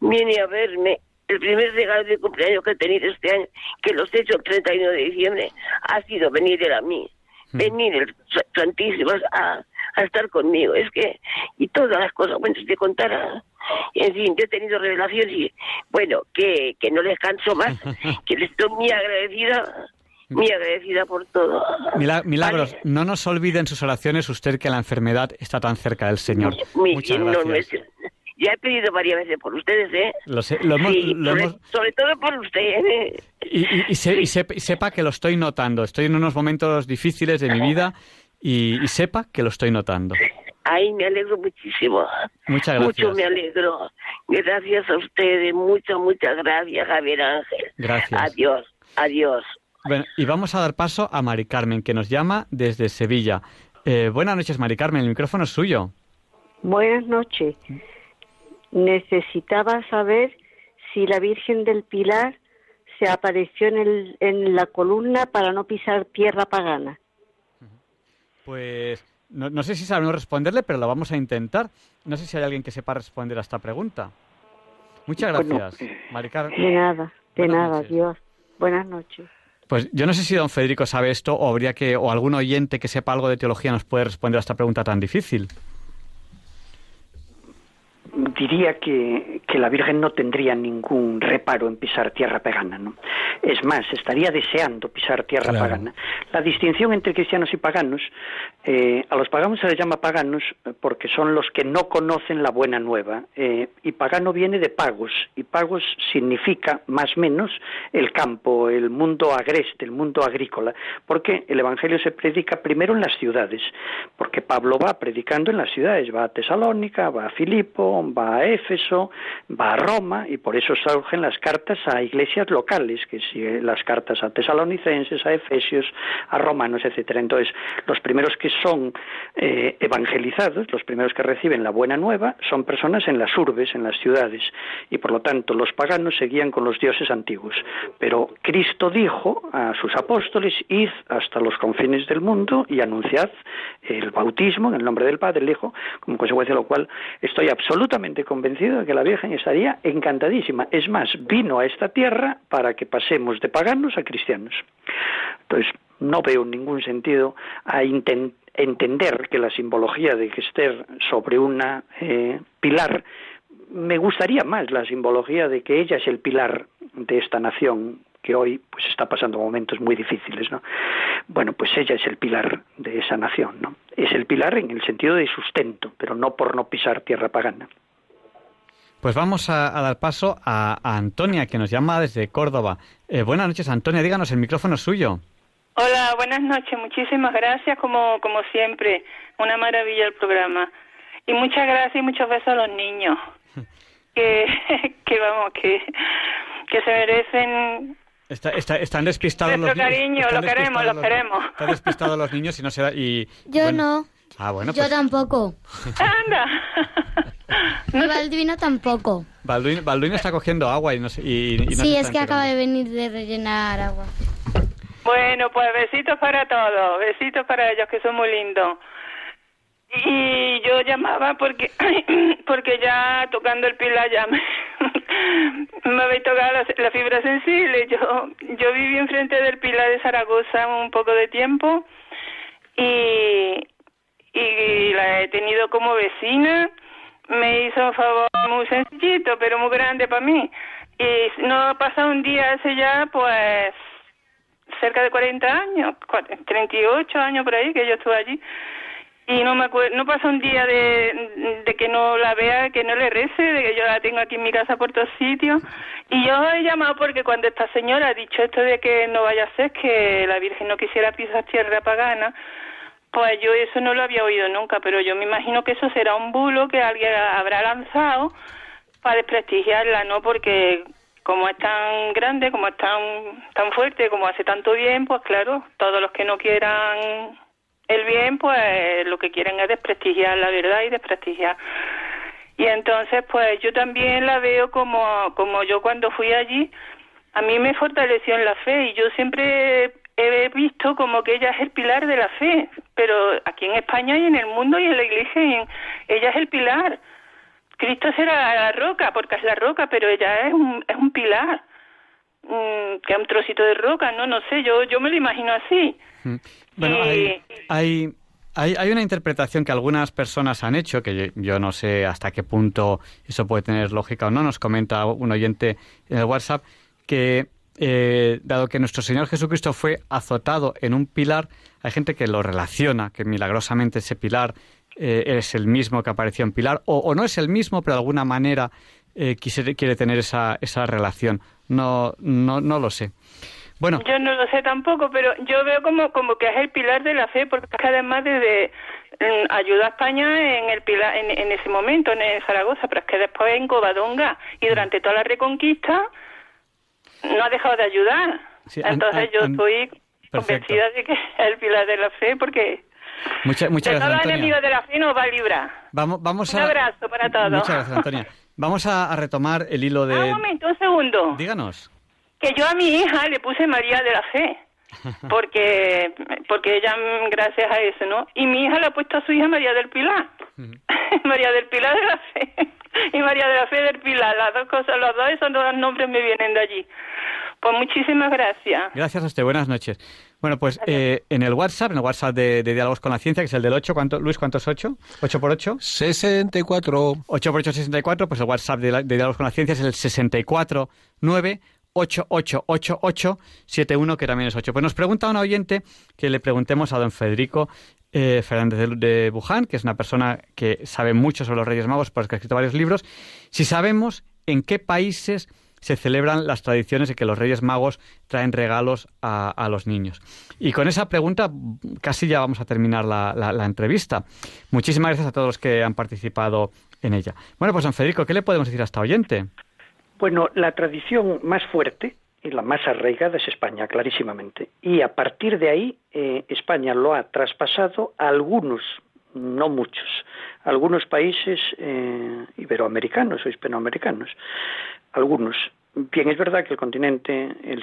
Viene a verme. El primer regalo de cumpleaños que he tenido este año, que los he hecho el 31 de diciembre, ha sido venir él a mí. Venir el Sa- Santísimo a, a estar conmigo. Es que, y todas las cosas, bueno, si te contara, en fin, yo he tenido revelaciones y, bueno, que, que no les canso más, que les estoy muy agradecida, muy agradecida por todo. Mila- Milagros, no nos olviden sus oraciones usted que la enfermedad está tan cerca del Señor. Muy Muchas no gracias. es- ya he pedido varias veces por ustedes, ¿eh? Lo sé- lo hemos- Sí, lo sobre, hemos- sobre todo por usted, ¿eh? Y, y- y se- y sep- y sepa que lo estoy notando. Estoy en unos momentos difíciles de mi vida y, y sepa que lo estoy notando. Ay, me alegro muchísimo. Muchas Mucho gracias. me alegro. Gracias a ustedes, muchas, muchas gracias, Javier Ángel. Gracias. Adiós, adiós. Bueno, y vamos a dar paso a Mari Carmen, que nos llama desde Sevilla. Eh, buenas noches, Mari Carmen. El micrófono es suyo. Buenas noches. Necesitaba saber si la Virgen del Pilar se apareció en, el, en la columna para no pisar tierra pagana. Pues no, no sé si sabemos responderle, pero lo vamos a intentar. No sé si hay alguien que sepa responder a esta pregunta. Muchas gracias, Mari Carmen. De nada, de Buenas nada, noches. Dios. Buenas noches. Pues yo no sé si don Federico sabe esto o habría que o algún oyente que sepa algo de teología nos puede responder a esta pregunta tan difícil. Diría que, que la Virgen no tendría ningún reparo en pisar tierra pagana, ¿no? Es más, estaría deseando pisar tierra Claro. pagana. La distinción entre cristianos y paganos, eh, a los paganos se les llama paganos porque son los que no conocen la buena nueva. eh, y pagano viene de pagos, y pagos significa más o menos el campo, el mundo agreste, el mundo agrícola, porque el Evangelio se predica primero en las ciudades, porque Pablo va predicando en las ciudades, va a Tesalónica, va a Filipo, va a Éfeso, va a Roma, y por eso surgen las cartas a iglesias locales, que si las cartas a tesalonicenses, a efesios, a romanos, etcétera. Entonces, los primeros que son eh, evangelizados, los primeros que reciben la buena nueva, son personas en las urbes, en las ciudades, y por lo tanto los paganos seguían con los dioses antiguos. Pero Cristo dijo a sus apóstoles, id hasta los confines del mundo y anunciad el bautismo en el nombre del Padre, el Hijo, como consecuencia de lo cual estoy absolutamente convencido de que la Virgen estaría encantadísima. Es más, vino a esta tierra para que pasemos de paganos a cristianos. Entonces, no veo ningún sentido a entender que la simbología de que esté sobre una eh, pilar me gustaría más la simbología de que ella es el pilar de esta nación que hoy pues está pasando momentos muy difíciles, ¿no? Bueno, pues ella es el pilar de esa nación, ¿no? Es el pilar en el sentido de sustento, pero no por no pisar tierra pagana. Pues vamos a, a dar paso a, a Antonia, que nos llama desde Córdoba. Eh, buenas noches, Antonia. Díganos, el micrófono es suyo. Hola, buenas noches. Muchísimas gracias, como, como siempre. Una maravilla el programa. Y muchas gracias y muchos besos a los niños. Que, que vamos, que, que se merecen Está- está- están despistados nuestro los niños. cariño. Lo queremos, lo queremos. Están despistados los niños y no se da. Y, Yo bueno. no. Ah, bueno, Yo pues tampoco. Anda. Y Baldvino tampoco. Balduino, Balduino está cogiendo agua y no sé. Y, y no se sí, está es que acaba de venir de rellenar agua. Bueno, pues besitos para todos, besitos para ellos que son muy lindos. Y yo llamaba porque porque ya tocando el pilar ya me, me habéis tocado la, la fibra sensible. Yo yo viví enfrente del pilar de Zaragoza un poco de tiempo y y la he tenido como vecina. Me hizo un favor muy sencillito, pero muy grande para mí. Y no ha pasado un día hace ya, pues, cerca de 40 años, cua- 38 años por ahí que yo estuve allí. Y no me acuerdo, no pasa un día de, de que no la vea, que no le rece, de que yo la tengo aquí en mi casa por todos sitios. Y yo he llamado porque cuando esta señora ha dicho esto de que no vaya a ser que la Virgen no quisiera pisar tierra pagana, pues yo eso no lo había oído nunca, pero yo me imagino que eso será un bulo que alguien habrá lanzado para desprestigiarla, ¿no? Porque como es tan grande, como es tan, tan fuerte, como hace tanto bien, pues claro, todos los que no quieran el bien, pues lo que quieren es desprestigiar la verdad y desprestigiar. Y entonces, pues yo también la veo como, como yo cuando fui allí, a mí me fortaleció en la fe y yo siempre he visto como que ella es el pilar de la fe, pero aquí en España y en el mundo y en la iglesia, y en- ella es el pilar. Cristo será la roca, porque es la roca, pero ella es un, es un pilar, mm, que es un trocito de roca, no, no sé, yo, yo me lo imagino así. Mm. Bueno, hay, hay, hay, hay una interpretación que algunas personas han hecho, que yo, yo no sé hasta qué punto eso puede tener lógica o no, nos comenta un oyente en el WhatsApp, que eh, dado que nuestro Señor Jesucristo fue azotado en un pilar, hay gente que lo relaciona, que milagrosamente ese pilar eh, es el mismo que apareció en Pilar, o, o no es el mismo, pero de alguna manera eh, quise- quiere tener esa, esa relación. No, no, no lo sé. Bueno, Yo no lo sé tampoco, pero yo veo como, como que es el pilar de la fe, porque además desde mm, ayudó a España en el pilar, en, en ese momento, en Zaragoza, pero es que después en Covadonga y durante toda la reconquista no ha dejado de ayudar. Sí, Entonces yo estoy Perfecto. convencida de que es el pilar de la fe, porque mucha- muchas de gracias, Antonia. enemigos de la fe nos va a librar. Vamos, vamos Un a... abrazo para todos. Muchas gracias, Antonia. Vamos a, a retomar el hilo de... Ah, un momento, un segundo. Díganos. que yo a mi hija le puse María de la Fe, porque porque ella gracias a eso, ¿no? Y mi hija le ha puesto a su hija María del Pilar, María del Pilar de la Fe y María de la Fe del Pilar, las dos cosas, los dos esos dos nombres me vienen de allí. Pues muchísimas gracias. Gracias a usted. Buenas noches. Bueno, pues eh, en el WhatsApp, en el WhatsApp de, de Diálogos con la Ciencia, que es el del 8, ¿cuánto, Luis, ¿cuánto es 8? ¿8 por 8? 64. 8 por 8, 64, pues el WhatsApp de, la- de Diálogos con la Ciencia es el 64 9 888871, que también es 8. Pues nos pregunta un oyente que le preguntemos a don Federico eh, Fernández de, de Buján, que es una persona que sabe mucho sobre los Reyes Magos, porque ha escrito varios libros, si sabemos en qué países se celebran las tradiciones de que los Reyes Magos traen regalos a, los niños. Y con esa pregunta casi ya vamos a terminar la, la- la entrevista. Muchísimas gracias a todos los que han participado en ella. Bueno, pues don Federico, ¿qué le podemos decir a esta oyente? Bueno, la tradición más fuerte y la más arraigada es España, clarísimamente. Y a partir de ahí, eh, España lo ha traspasado a algunos, no muchos, a algunos países eh, iberoamericanos o hispanoamericanos. Algunos. Bien, es verdad que el continente, el,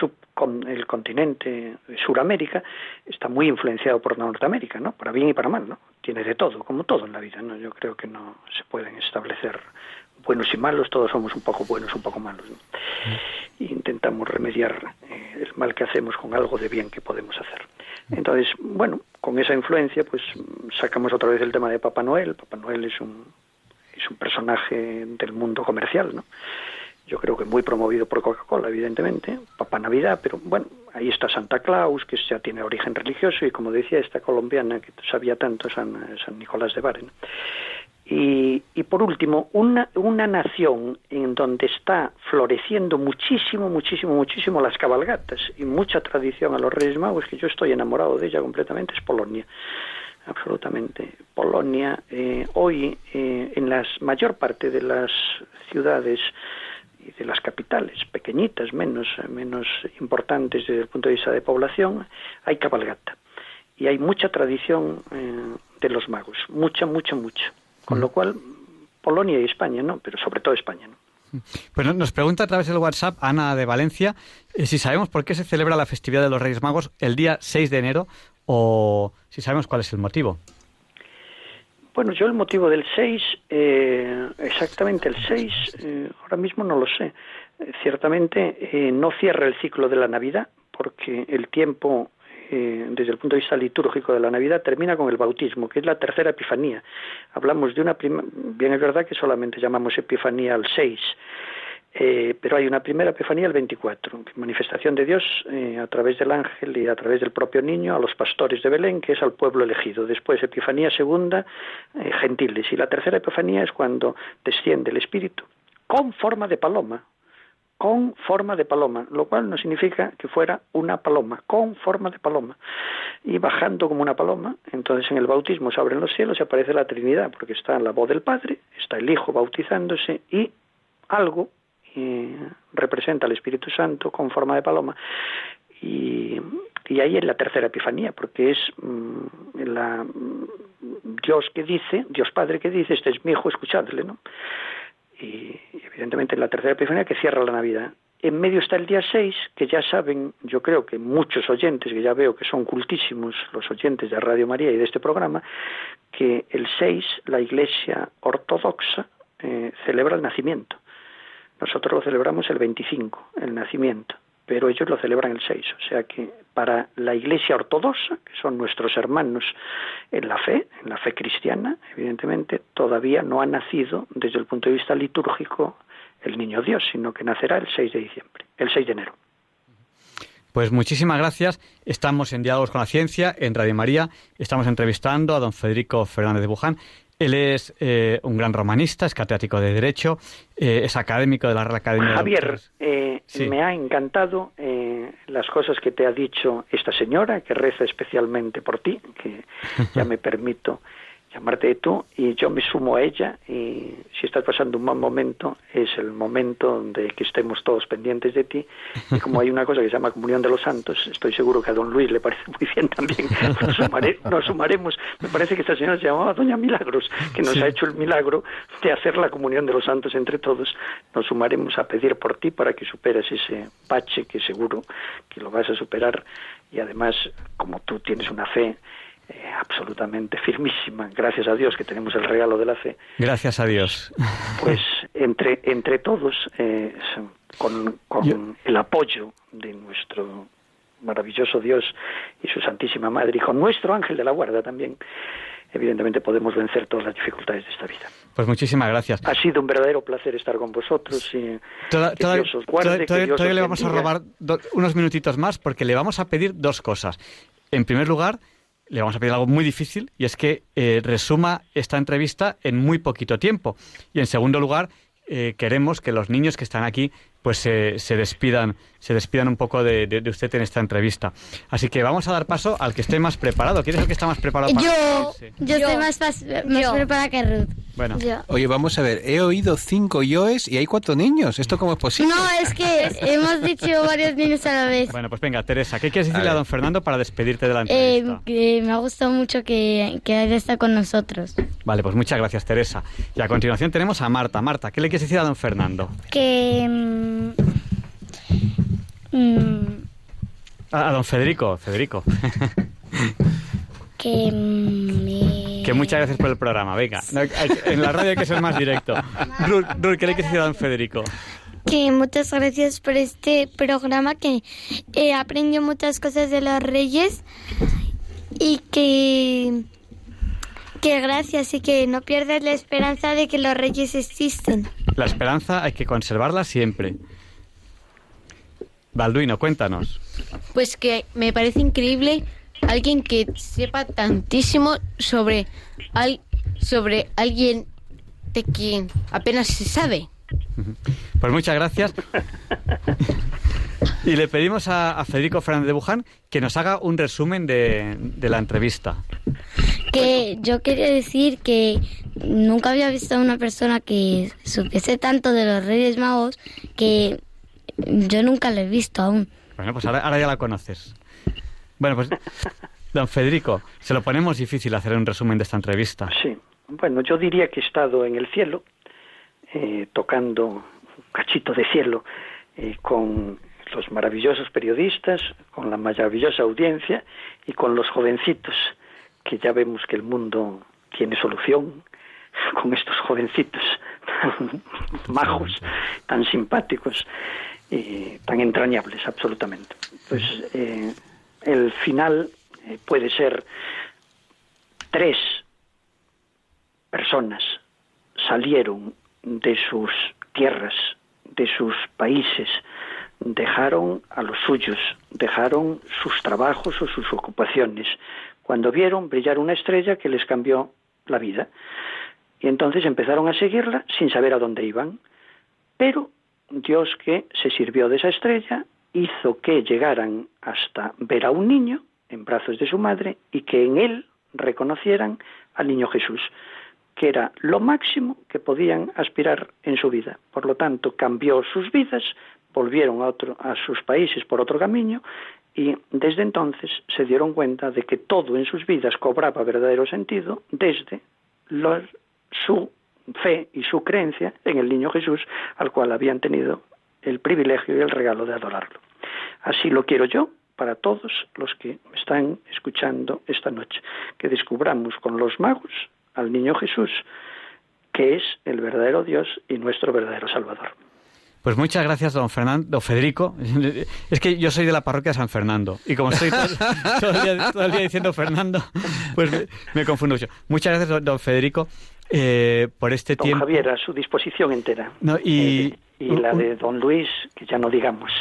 subcon- el continente Suramérica está muy influenciado por Norteamérica, ¿no? Para bien y para mal, ¿no? Tiene de todo, como todo en la vida, ¿no? Yo creo que no se pueden establecer buenos y malos, todos somos un poco buenos, un poco malos, ¿no? Y intentamos remediar eh, el mal que hacemos con algo de bien que podemos hacer. Entonces, bueno, con esa influencia, pues sacamos otra vez el tema de Papá Noel. Papá Noel es un, es un personaje del mundo comercial, ¿no? Yo creo que muy promovido por Coca-Cola, evidentemente, Papá Navidad, pero bueno, ahí está Santa Claus, que ya tiene origen religioso, y como decía esta colombiana que sabía tanto, San, San Nicolás de Bari. ¿no? Y, y por último, una, una nación en donde está floreciendo muchísimo, muchísimo, muchísimo las cabalgatas y mucha tradición a los Reyes Magos, que yo estoy enamorado de ella completamente, es Polonia absolutamente. Polonia, eh, hoy eh, en la mayor parte de las ciudades y de las capitales, pequeñitas, menos, menos importantes desde el punto de vista de población, hay cabalgata. Y hay mucha tradición eh, de los magos, mucha, mucha, mucha. Con lo cual, Polonia y España, ¿no? Pero sobre todo España, ¿no? Pues no- nos pregunta a través del WhatsApp Ana de Valencia eh, si sabemos por qué se celebra la festividad de los Reyes Magos el día 6 de enero o si sabemos cuál es el motivo. Bueno, yo el motivo del 6, eh, exactamente el 6, eh, ahora mismo no lo sé. Ciertamente eh, no cierra el ciclo de la Navidad, porque el tiempo eh, desde el punto de vista litúrgico de la Navidad, termina con el bautismo, que es la tercera epifanía. Hablamos de una prima, bien es verdad que solamente llamamos epifanía al 6, eh, pero hay una primera epifanía el 24, manifestación de Dios eh, a través del ángel y a través del propio niño a los pastores de Belén, que es al pueblo elegido. Después epifanía segunda, gentiles. Y la tercera epifanía es cuando desciende el Espíritu con forma de paloma, con forma de paloma, lo cual no significa que fuera una paloma, con forma de paloma. Y bajando como una paloma, entonces en el bautismo se abren los cielos y aparece la Trinidad, porque está la voz del Padre, está el Hijo bautizándose y algo representa al Espíritu Santo con forma de paloma. Y, ahí es la tercera epifanía, porque es mm, la, Dios que dice, Dios Padre que dice, este es mi hijo, escuchadle, ¿no? Y evidentemente en la tercera epifanía que cierra la Navidad. En medio está el día 6, que ya saben, yo creo que muchos oyentes, que ya veo que son cultísimos los oyentes de Radio María y de este programa, que el 6 la Iglesia ortodoxa eh, celebra el nacimiento. Nosotros lo celebramos el 25, el nacimiento, pero ellos lo celebran el 6. O sea que para la Iglesia ortodoxa, que son nuestros hermanos en la fe, en la fe cristiana, evidentemente, todavía no ha nacido desde el punto de vista litúrgico el niño Dios, sino que nacerá el 6 de diciembre, el 6 de enero. Pues muchísimas gracias. Estamos en Diálogos con la Ciencia, en Radio María. Estamos entrevistando a don Federico Fernández de Buján. Él es eh, un gran romanista, es catedrático de Derecho, eh, es académico de la Real Academia Javier, eh, me ha encantado las cosas que te ha dicho esta señora, que reza especialmente por ti, que ya me permito llamarte tú y yo me sumo a ella y si estás pasando un mal momento es el momento de que estemos todos pendientes de ti. Y como hay una cosa que se llama comunión de los santos estoy seguro que a don Luis le parece muy bien también. Nos, sumaremos. Me parece que esta señora se llamaba doña Milagros que nos ha hecho el milagro de hacer la comunión de los santos entre todos. Nos sumaremos a pedir por ti para que superes ese pache que seguro que lo vas a superar. Y además como tú tienes una fe eh, absolutamente firmísima, gracias a Dios que tenemos el regalo de la fe. Gracias a Dios. Pues entre, entre todos, eh, con, el apoyo de nuestro maravilloso Dios y su Santísima Madre y con nuestro ángel de la guarda también, evidentemente podemos vencer todas las dificultades de esta vida. Pues muchísimas gracias. Ha sido un verdadero placer estar con vosotros y todavía le vamos a robar unos minutitos más porque le vamos a pedir dos cosas. En primer lugar, le vamos a pedir algo muy difícil y es que eh, resuma esta entrevista en muy poquito tiempo. Y en segundo lugar, eh, queremos que los niños que están aquí pues se despidan se despidan un poco de, usted en esta entrevista. Así que vamos a dar paso al que esté más preparado. ¿Quién es el que está más preparado? Para yo, yo, estoy más, más, preparada que Ruth. Bueno. Oye, vamos a ver, he oído cinco yoes y hay cuatro niños. ¿Esto cómo es posible? No, es que hemos dicho varios niños a la vez. Bueno, pues venga, Teresa, ¿qué quieres decirle a, don Fernando para despedirte de la eh, entrevista? que me ha gustado mucho que, que haya estado con nosotros. Vale, pues muchas gracias, Teresa. Y a continuación tenemos a Marta. Marta, ¿qué le quieres decir a don Fernando? Que... Mm, Mm. A, don Federico, Federico. que me... Que muchas gracias por el programa, venga. en la radio hay que ser más directo. Rul, ¿qué le quieres decir a don Federico? Que muchas gracias por este programa, que he aprendido muchas cosas de los reyes y que, que gracias y que no pierdas la esperanza de que los reyes existen. La esperanza hay que conservarla siempre. Balduino, cuéntanos. Pues que me parece increíble alguien que sepa tantísimo sobre, al, sobre alguien de quien apenas se sabe. Pues muchas gracias. Y le pedimos a, Federico Fernández de Buján que nos haga un resumen de, de, la entrevista. Que yo quería decir que nunca había visto a una persona que supiese tanto de los Reyes Magos que yo nunca la he visto aún. Bueno, pues ahora, ya la conoces. Bueno, pues, don Federico, se lo ponemos difícil hacer un resumen de esta entrevista. Sí, bueno, yo diría que he estado en el cielo, eh, tocando un cachito de cielo eh, con los maravillosos periodistas, con la maravillosa audiencia y con los jovencitos, que ya vemos que el mundo tiene solución con estos jovencitos tan majos, tan simpáticos tan entrañables, absolutamente. Pues eh, el final eh, puede ser tres personas salieron de sus tierras, de sus países, dejaron a los suyos, dejaron sus trabajos o sus ocupaciones, cuando vieron brillar una estrella que les cambió la vida. Y entonces empezaron a seguirla sin saber a dónde iban. Pero Dios que se sirvió de esa estrella hizo que llegaran hasta ver a un niño en brazos de su madre y que en él reconocieran al niño Jesús, que era lo máximo que podían aspirar en su vida. Por lo tanto, cambió sus vidas, volvieron a, otro, a sus países por otro camino y desde entonces se dieron cuenta de que todo en sus vidas cobraba verdadero sentido desde su fe y su creencia en el niño Jesús, al cual habían tenido el privilegio y el regalo de adorarlo. Así lo quiero yo para todos los que me están escuchando esta noche, que descubramos con los magos al niño Jesús, que es el verdadero Dios y nuestro verdadero Salvador. Pues muchas gracias, don Fernando, don Federico. Es que yo soy de la parroquia de San Fernando y como estoy todo, el, día, diciendo Fernando, pues me, confundo mucho. Muchas gracias, don Federico, eh, por este don tiempo. Javier, a su disposición entera. y, eh, y la de don Luis, que ya no digamos.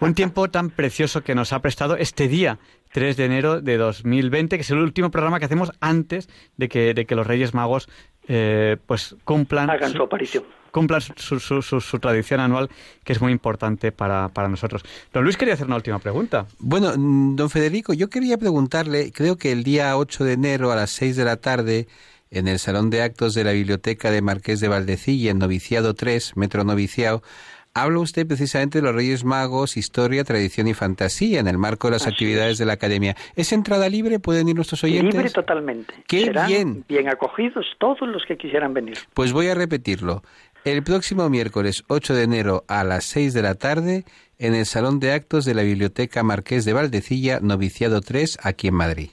un tiempo tan precioso que nos ha prestado este día, 3 de enero de 2020, que es el último programa que hacemos antes de que, de que los Reyes Magos eh, pues cumplan hagan su aparición cumplan su, su, su, tradición anual, que es muy importante para, para, nosotros. Don Luis quería hacer una última pregunta. Bueno, mm, don Federico, yo quería preguntarle, creo que el día 8 de enero a las 6 de la tarde en el Salón de Actos de la Biblioteca de Marqués de Valdecilla, en Noviciado 3, Metro Noviciado, habla usted precisamente de los Reyes Magos, historia, tradición y fantasía en el marco de las actividades de la Academia. ¿Es entrada libre? ¿Pueden ir nuestros oyentes? Libre totalmente. ¡Qué bien! Bien acogidos todos los que quisieran venir. Pues voy a repetirlo. El próximo miércoles 8 de enero a las 6 de la tarde en el Salón de Actos de la Biblioteca Marqués de Valdecilla, Noviciado 3, aquí en Madrid.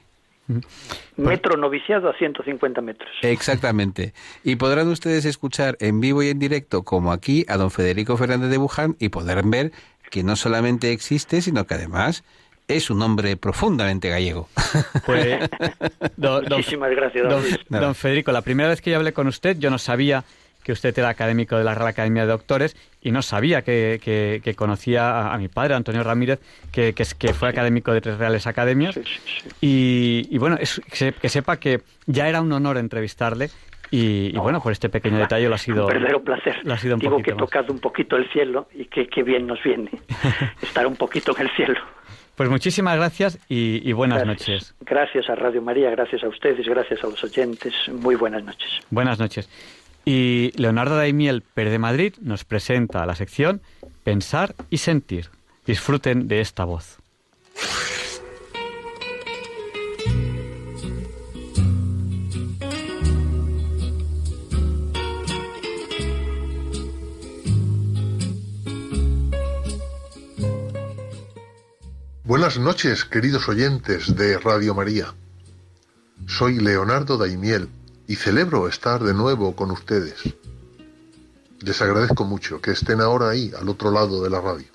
Metro noviciado a 150 metros. Exactamente. Y podrán ustedes escuchar en vivo y en directo, como aquí, a don Federico Fernández de Buján y podrán ver que no solamente existe, sino que además es un hombre profundamente gallego. Pues, Muchísimas gracias, don, don Federico. La primera vez que yo hablé con usted, yo no sabía que usted era académico de la Real Academia de Doctores y no sabía que, que, conocía a, mi padre, Antonio Ramírez, que, que, fue académico de tres Reales Academias. Y, bueno, que, sepa que ya era un honor entrevistarle y, bueno, por este pequeño detalle lo ha sido. Un verdadero placer. Lo ha sido un Digo que he tocado un poquito el cielo y que, bien nos viene estar un poquito en el cielo. Pues muchísimas gracias y, buenas noches. Gracias a Radio María, gracias a ustedes, gracias a los oyentes. Muy buenas noches. Buenas noches. Y Leonardo Daimiel, Per de Madrid, nos presenta la sección Pensar y Sentir. Disfruten de esta voz. Buenas noches, queridos oyentes de Radio María. Soy Leonardo Daimiel y celebro estar de nuevo con ustedes. Les agradezco mucho que estén ahora ahí, al otro lado de la radio.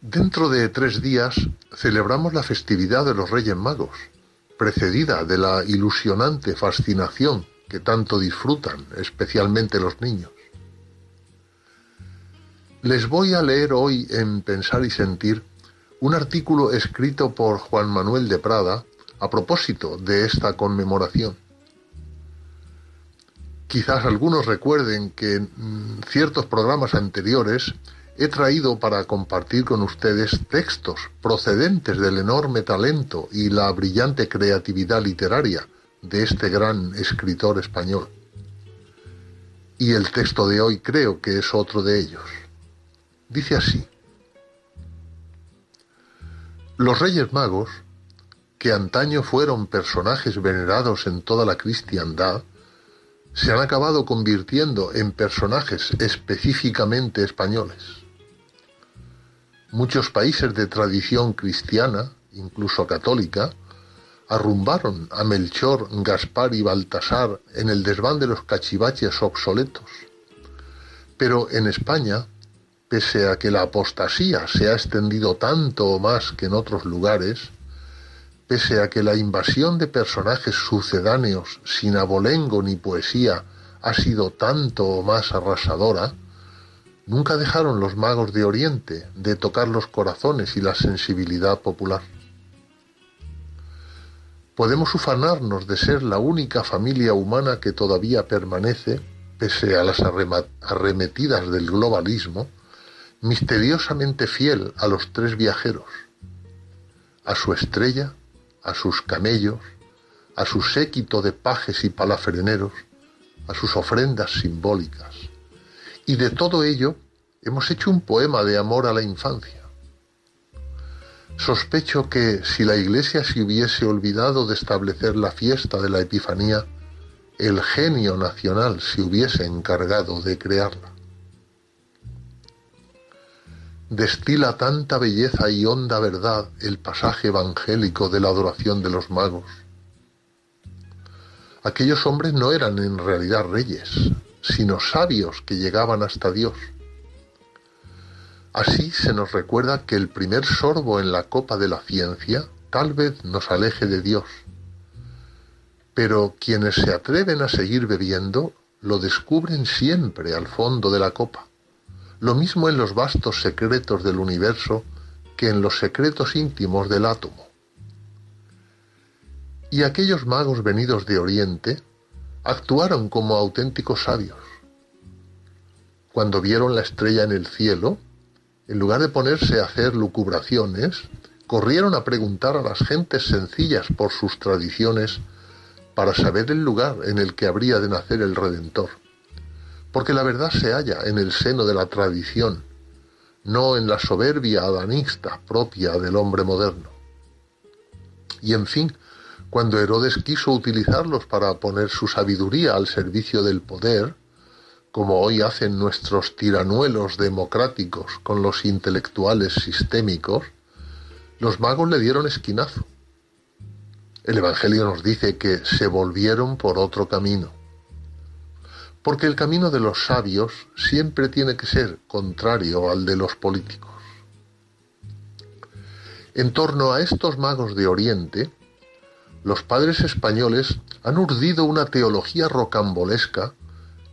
Dentro de tres días celebramos la festividad de los Reyes Magos, precedida de la ilusionante fascinación que tanto disfrutan, especialmente los niños. Les voy a leer hoy en Pensar y Sentir un artículo escrito por Juan Manuel de Prada a propósito de esta conmemoración. Quizás algunos recuerden que en ciertos programas anteriores he traído para compartir con ustedes textos procedentes del enorme talento y la brillante creatividad literaria de este gran escritor español. Y el texto de hoy creo que es otro de ellos. Dice así. Los Reyes Magos que antaño fueron personajes venerados en toda la cristiandad, se han acabado convirtiendo en personajes específicamente españoles. Muchos países de tradición cristiana, incluso católica, arrumbaron a Melchor, Gaspar y Baltasar en el desván de los cachivaches obsoletos. Pero en España, pese a que la apostasía se ha extendido tanto o más que en otros lugares, pese a que la invasión de personajes sucedáneos sin abolengo ni poesía ha sido tanto o más arrasadora, nunca dejaron los magos de Oriente de tocar los corazones y la sensibilidad popular. Podemos ufanarnos de ser la única familia humana que todavía permanece, pese a las arremetidas del globalismo, misteriosamente fiel a los tres viajeros, a su estrella, a sus camellos, a su séquito de pajes y palafreneros, a sus ofrendas simbólicas. Y de todo ello hemos hecho un poema de amor a la infancia. Sospecho que si la Iglesia se hubiese olvidado de establecer la fiesta de la Epifanía, el genio nacional se hubiese encargado de crearla destila tanta belleza y honda verdad el pasaje evangélico de la adoración de los magos. Aquellos hombres no eran en realidad reyes, sino sabios que llegaban hasta Dios. Así se nos recuerda que el primer sorbo en la copa de la ciencia tal vez nos aleje de Dios. Pero quienes se atreven a seguir bebiendo lo descubren siempre al fondo de la copa lo mismo en los vastos secretos del universo que en los secretos íntimos del átomo. Y aquellos magos venidos de Oriente actuaron como auténticos sabios. Cuando vieron la estrella en el cielo, en lugar de ponerse a hacer lucubraciones, corrieron a preguntar a las gentes sencillas por sus tradiciones para saber el lugar en el que habría de nacer el Redentor porque la verdad se halla en el seno de la tradición, no en la soberbia adanista propia del hombre moderno. Y en fin, cuando Herodes quiso utilizarlos para poner su sabiduría al servicio del poder, como hoy hacen nuestros tiranuelos democráticos con los intelectuales sistémicos, los magos le dieron esquinazo. El Evangelio nos dice que se volvieron por otro camino porque el camino de los sabios siempre tiene que ser contrario al de los políticos. En torno a estos magos de Oriente, los padres españoles han urdido una teología rocambolesca,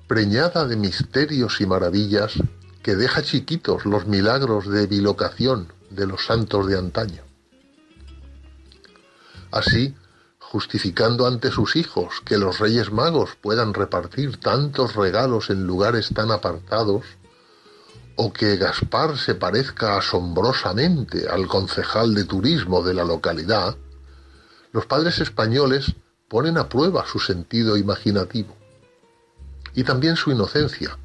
preñada de misterios y maravillas, que deja chiquitos los milagros de bilocación de los santos de antaño. Así, justificando ante sus hijos que los reyes magos puedan repartir tantos regalos en lugares tan apartados, o que Gaspar se parezca asombrosamente al concejal de turismo de la localidad, los padres españoles ponen a prueba su sentido imaginativo y también su inocencia,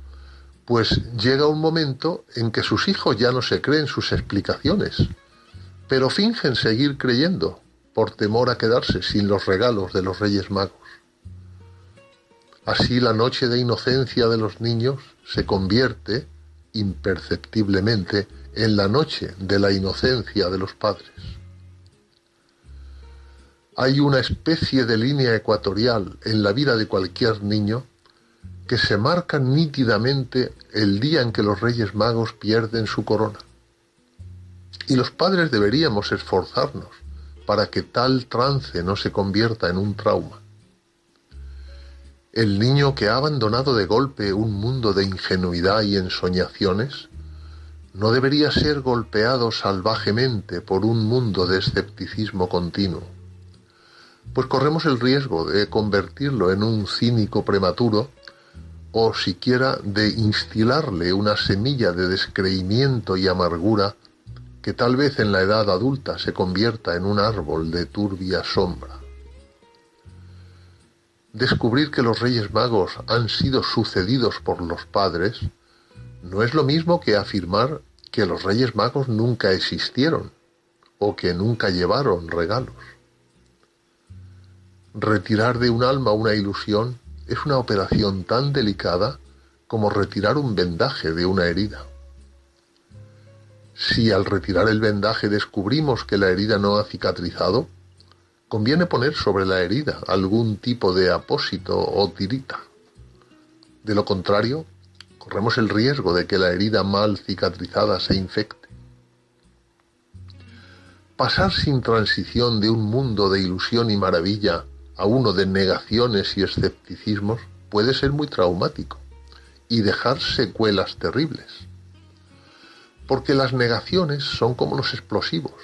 pues llega un momento en que sus hijos ya no se creen sus explicaciones, pero fingen seguir creyendo por temor a quedarse sin los regalos de los Reyes Magos. Así la noche de inocencia de los niños se convierte imperceptiblemente en la noche de la inocencia de los padres. Hay una especie de línea ecuatorial en la vida de cualquier niño que se marca nítidamente el día en que los Reyes Magos pierden su corona. Y los padres deberíamos esforzarnos para que tal trance no se convierta en un trauma. El niño que ha abandonado de golpe un mundo de ingenuidad y ensoñaciones no debería ser golpeado salvajemente por un mundo de escepticismo continuo, pues corremos el riesgo de convertirlo en un cínico prematuro o siquiera de instilarle una semilla de descreimiento y amargura que tal vez en la edad adulta se convierta en un árbol de turbia sombra. Descubrir que los Reyes Magos han sido sucedidos por los padres no es lo mismo que afirmar que los Reyes Magos nunca existieron o que nunca llevaron regalos. Retirar de un alma una ilusión es una operación tan delicada como retirar un vendaje de una herida. Si al retirar el vendaje descubrimos que la herida no ha cicatrizado, conviene poner sobre la herida algún tipo de apósito o tirita. De lo contrario, corremos el riesgo de que la herida mal cicatrizada se infecte. Pasar sin transición de un mundo de ilusión y maravilla a uno de negaciones y escepticismos puede ser muy traumático y dejar secuelas terribles. Porque las negaciones son como los explosivos.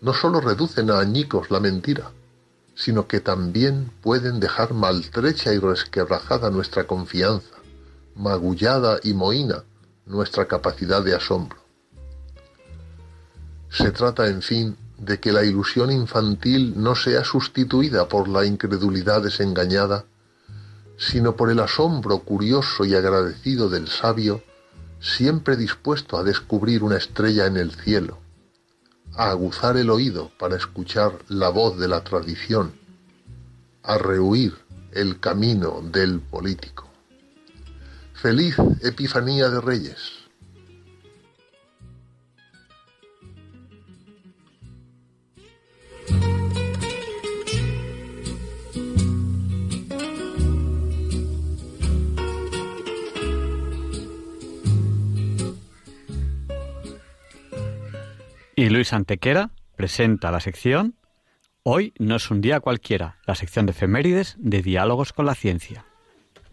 No solo reducen a añicos la mentira, sino que también pueden dejar maltrecha y resquebrajada nuestra confianza, magullada y mohina nuestra capacidad de asombro. Se trata, en fin, de que la ilusión infantil no sea sustituida por la incredulidad desengañada, sino por el asombro curioso y agradecido del sabio, siempre dispuesto a descubrir una estrella en el cielo, a aguzar el oído para escuchar la voz de la tradición, a rehuir el camino del político. Feliz Epifanía de Reyes. Y Luis Antequera presenta la sección Hoy no es un día cualquiera, la sección de efemérides de Diálogos con la Ciencia.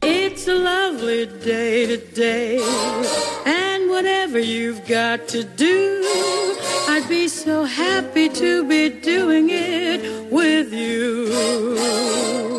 It's a lovely day today, and whatever you've got to do, I'd be so happy to be doing it with you.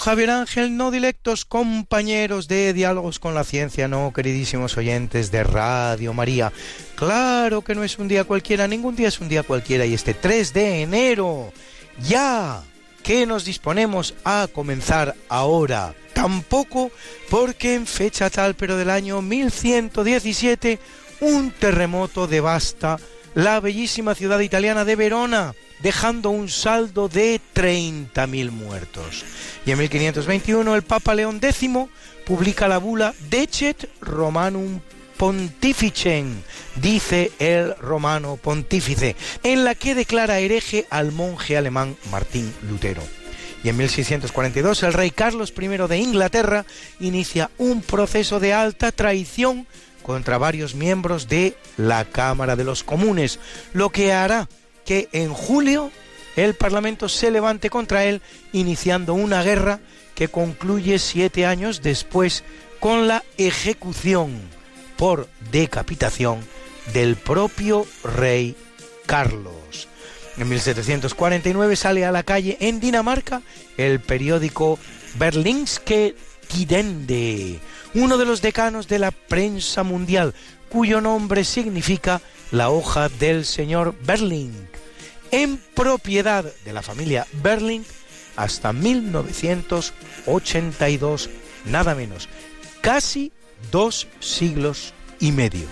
Javier Ángel, no directos compañeros de Diálogos con la Ciencia, no, queridísimos oyentes de Radio María. Claro que no es un día cualquiera, ningún día es un día cualquiera y este 3 de enero, ya que nos disponemos a comenzar ahora. Tampoco porque en fecha tal, pero del año 1117, un terremoto devasta la bellísima ciudad italiana de Verona dejando un saldo de 30.000 muertos. Y en 1521 el Papa León X publica la bula Decet Romanum Pontificem, dice el romano pontífice, en la que declara hereje al monje alemán Martín Lutero. Y en 1642 el rey Carlos I de Inglaterra inicia un proceso de alta traición contra varios miembros de la Cámara de los Comunes, lo que hará que en julio el Parlamento se levante contra él, iniciando una guerra que concluye siete años después con la ejecución por decapitación del propio rey Carlos. En 1749 sale a la calle en Dinamarca el periódico Berlingske Tidende, uno de los decanos de la prensa mundial, cuyo nombre significa la hoja del señor Berling en propiedad de la familia Berling hasta 1982, nada menos, casi dos siglos y medio.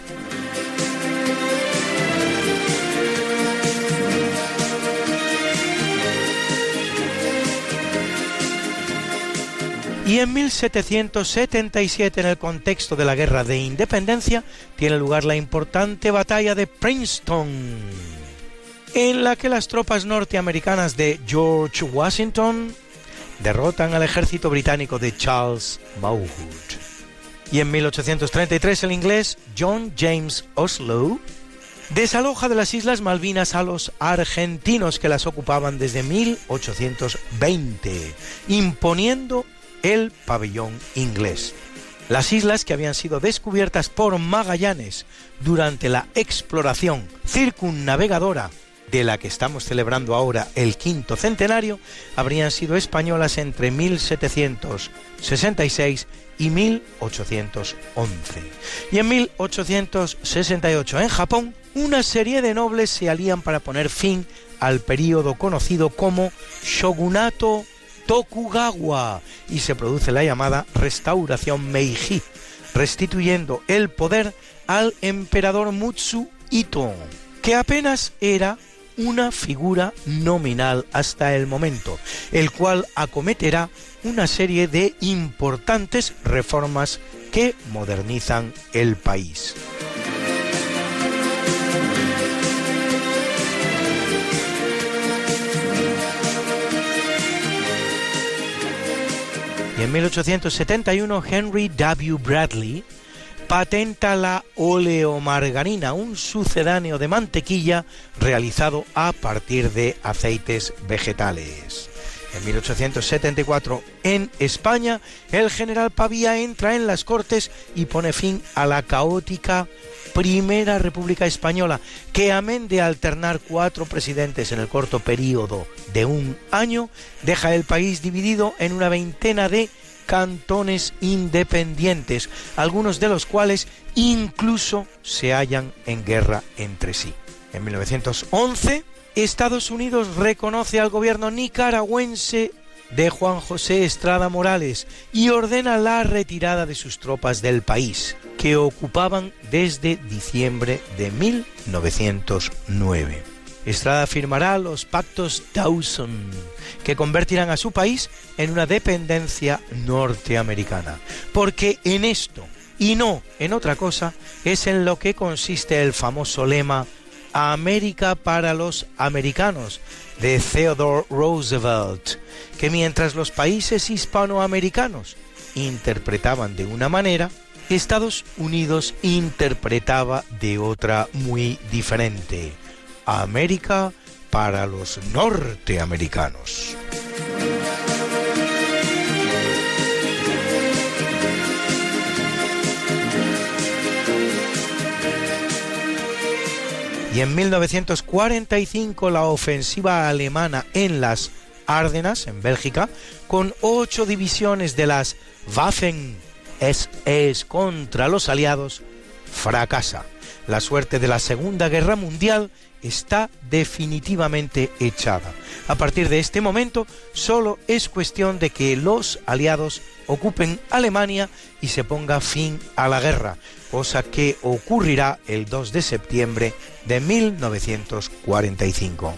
Y en 1777, en el contexto de la Guerra de Independencia, tiene lugar la importante batalla de Princeton en la que las tropas norteamericanas de George Washington derrotan al ejército británico de Charles Mauhood. Y en 1833 el inglés John James Oslo desaloja de las Islas Malvinas a los argentinos que las ocupaban desde 1820, imponiendo el pabellón inglés. Las islas que habían sido descubiertas por Magallanes durante la exploración circunnavegadora de la que estamos celebrando ahora el quinto centenario, habrían sido españolas entre 1766 y 1811. Y en 1868 en Japón, una serie de nobles se alían para poner fin al período conocido como Shogunato Tokugawa y se produce la llamada restauración Meiji, restituyendo el poder al emperador Mutsu Ito, que apenas era una figura nominal hasta el momento, el cual acometerá una serie de importantes reformas que modernizan el país. Y en 1871 Henry W. Bradley patenta la oleomargarina, un sucedáneo de mantequilla realizado a partir de aceites vegetales. En 1874, en España, el general Pavía entra en las Cortes y pone fin a la caótica Primera República Española, que amén de alternar cuatro presidentes en el corto periodo de un año, deja el país dividido en una veintena de cantones independientes, algunos de los cuales incluso se hallan en guerra entre sí. En 1911, Estados Unidos reconoce al gobierno nicaragüense de Juan José Estrada Morales y ordena la retirada de sus tropas del país, que ocupaban desde diciembre de 1909. Estrada firmará los pactos Dawson, que convertirán a su país en una dependencia norteamericana. Porque en esto, y no en otra cosa, es en lo que consiste el famoso lema América para los americanos de Theodore Roosevelt, que mientras los países hispanoamericanos interpretaban de una manera, Estados Unidos interpretaba de otra muy diferente. América para los norteamericanos. Y en 1945 la ofensiva alemana en las Árdenas, en Bélgica, con ocho divisiones de las Waffen SS contra los aliados, fracasa. La suerte de la Segunda Guerra Mundial está definitivamente echada. A partir de este momento, solo es cuestión de que los aliados ocupen Alemania y se ponga fin a la guerra, cosa que ocurrirá el 2 de septiembre de 1945.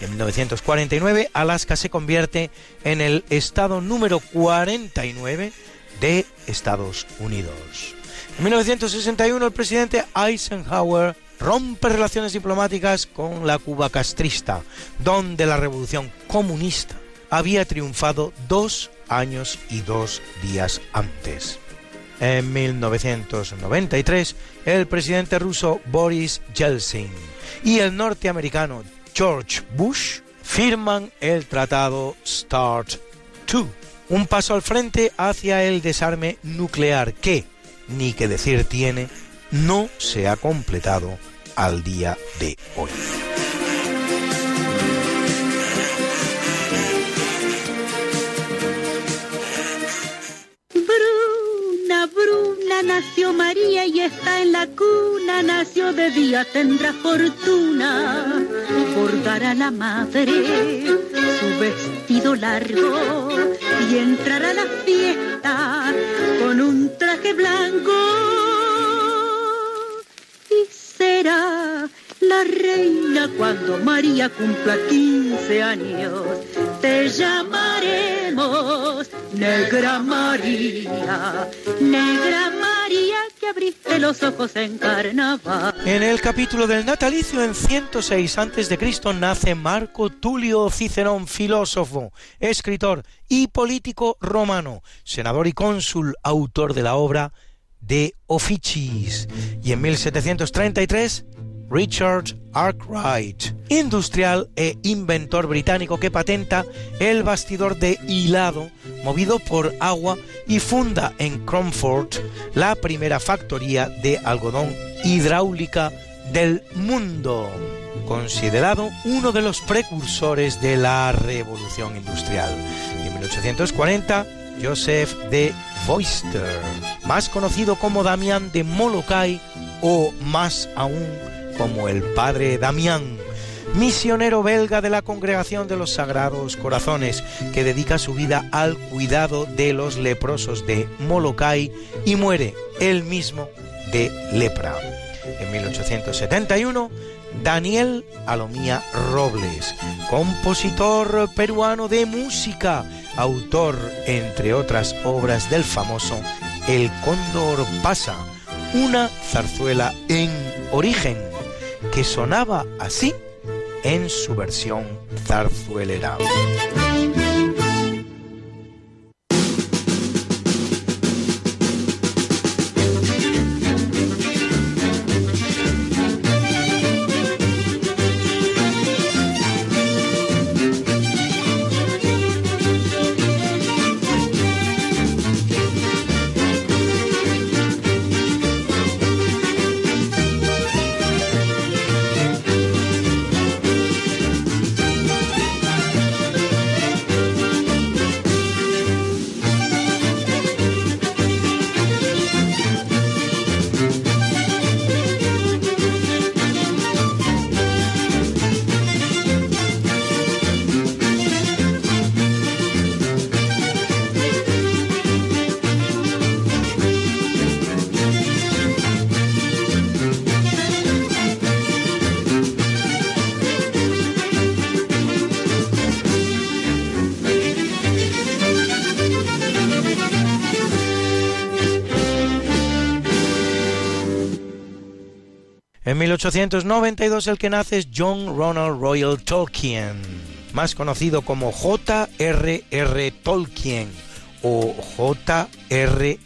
En 1949, Alaska se convierte en el estado número 49 de Estados Unidos. En 1961, el presidente Eisenhower rompe relaciones diplomáticas con la Cuba castrista, donde la revolución comunista había triunfado dos años y dos días antes. En 1993, el presidente ruso Boris Yeltsin y el norteamericano George Bush firman el tratado START II, un paso al frente hacia el desarme nuclear que, ni que decir tiene, no se ha completado al día de hoy. Bruna, Bruna, nació María y está en la cuna, nació de día, tendrá fortuna, bordará la madre su vestido largo y entrará a la fiesta con un traje blanco la reina cuando María cumpla 15 años. Te llamaremos Negra María, Negra María que abriste los ojos en carnaval. En el capítulo del natalicio en 106 a.C. nace Marco Tulio Cicerón, filósofo, escritor y político romano, senador y cónsul, autor de la obra de Officis. Y en 1733, Richard Arkwright, industrial e inventor británico que patenta el bastidor de hilado movido por agua y funda en Cromford la primera factoría de algodón hidráulica del mundo, considerado uno de los precursores de la revolución industrial. Y en 1840, Joseph de Foister, más conocido como Damián de Molokai o más aún como el padre Damián, misionero belga de la Congregación de los Sagrados Corazones, que dedica su vida al cuidado de los leprosos de Molokai y muere él mismo de lepra. En 1871, Daniel Alomía Robles, compositor peruano de música, autor, entre otras obras, del famoso El Cóndor pasa, una zarzuela en origen que sonaba así en su versión zarzuelera. En 1892 el que nace es John Ronald Royal Tolkien, más conocido como J.R.R. Tolkien o J.R.R.T.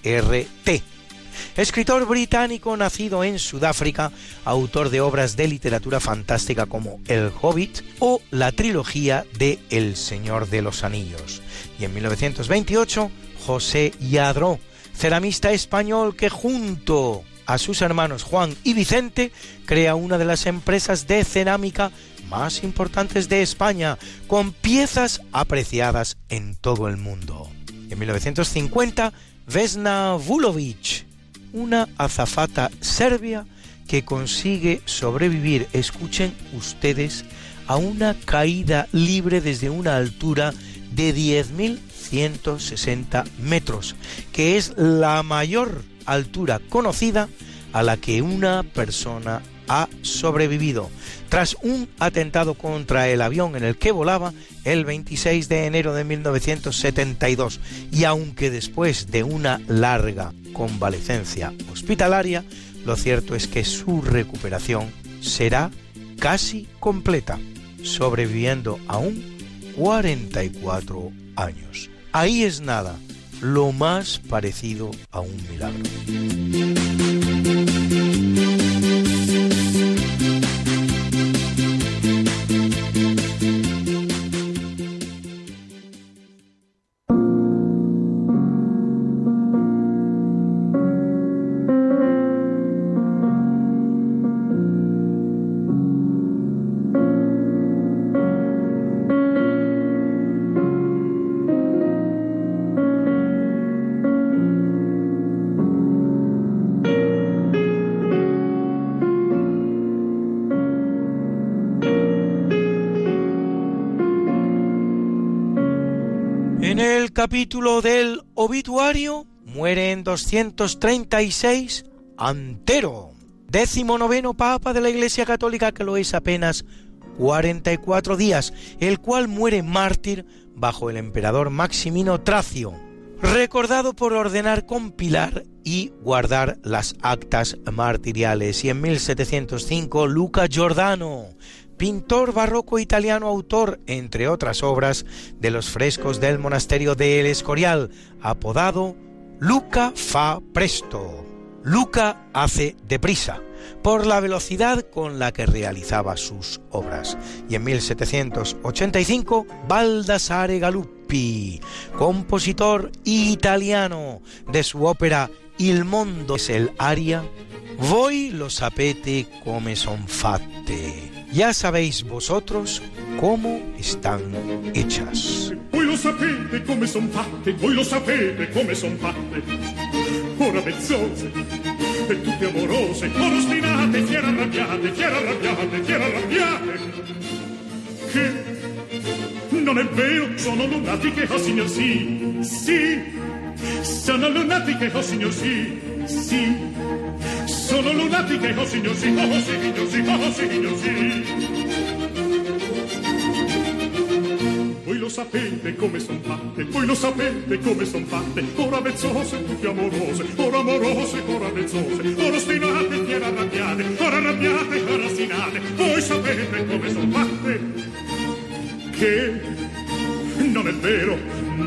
Escritor británico nacido en Sudáfrica, autor de obras de literatura fantástica como El Hobbit o la trilogía de El Señor de los Anillos. Y en 1928, José Yadró, ceramista español que junto a sus hermanos Juan y Vicente, crea una de las empresas de cerámica más importantes de España, con piezas apreciadas en todo el mundo. En 1950, Vesna Vulovic, una azafata serbia que consigue sobrevivir, escuchen ustedes, a una caída libre desde una altura de 10.160 metros, que es la mayor altura conocida a la que una persona ha sobrevivido tras un atentado contra el avión en el que volaba el 26 de enero de 1972 y aunque después de una larga convalecencia hospitalaria, lo cierto es que su recuperación será casi completa, sobreviviendo aún 44 años. Ahí es nada, lo más parecido a un milagro. Capítulo del obituario muere en 236 Antero, décimo noveno papa de la Iglesia Católica que lo es apenas 44 días, el cual muere mártir bajo el emperador Maximino Tracio, recordado por ordenar compilar y guardar las actas martiriales. Y en 1705 Luca Giordano, pintor barroco italiano, autor, entre otras obras, de los frescos del monasterio de El Escorial, apodado Luca fa presto. Luca hace deprisa, por la velocidad con la que realizaba sus obras. Y en 1785, Baldassare Galuppi, compositor italiano de su ópera Il mondo es el aria, Voi lo sapete come son fatte. Ya sabéis vosotros cómo están hechas. Voi lo sapete come son fatte, voi lo sapete come son fatte. Ora e tutte amorose, ora ostinate, arrabbiate, arrabbiate, arrabbiate. Che non è vero, sono lunatiche, oh signor sì, sì. Sono lunatiche, oh signor sì, sì. Sono lunatiche, oh signor sì, oh signor sì, oh signor sì. Voi lo sapete come son fatte, voi lo sapete come son fatte, ora vezzose, tutte amorose, ora amorose, ora vezzose, ora ostinate, fiera arrabbiate, ora arrabbiate, ora ostinate, voi sapete come son fatte, che? Non è vero,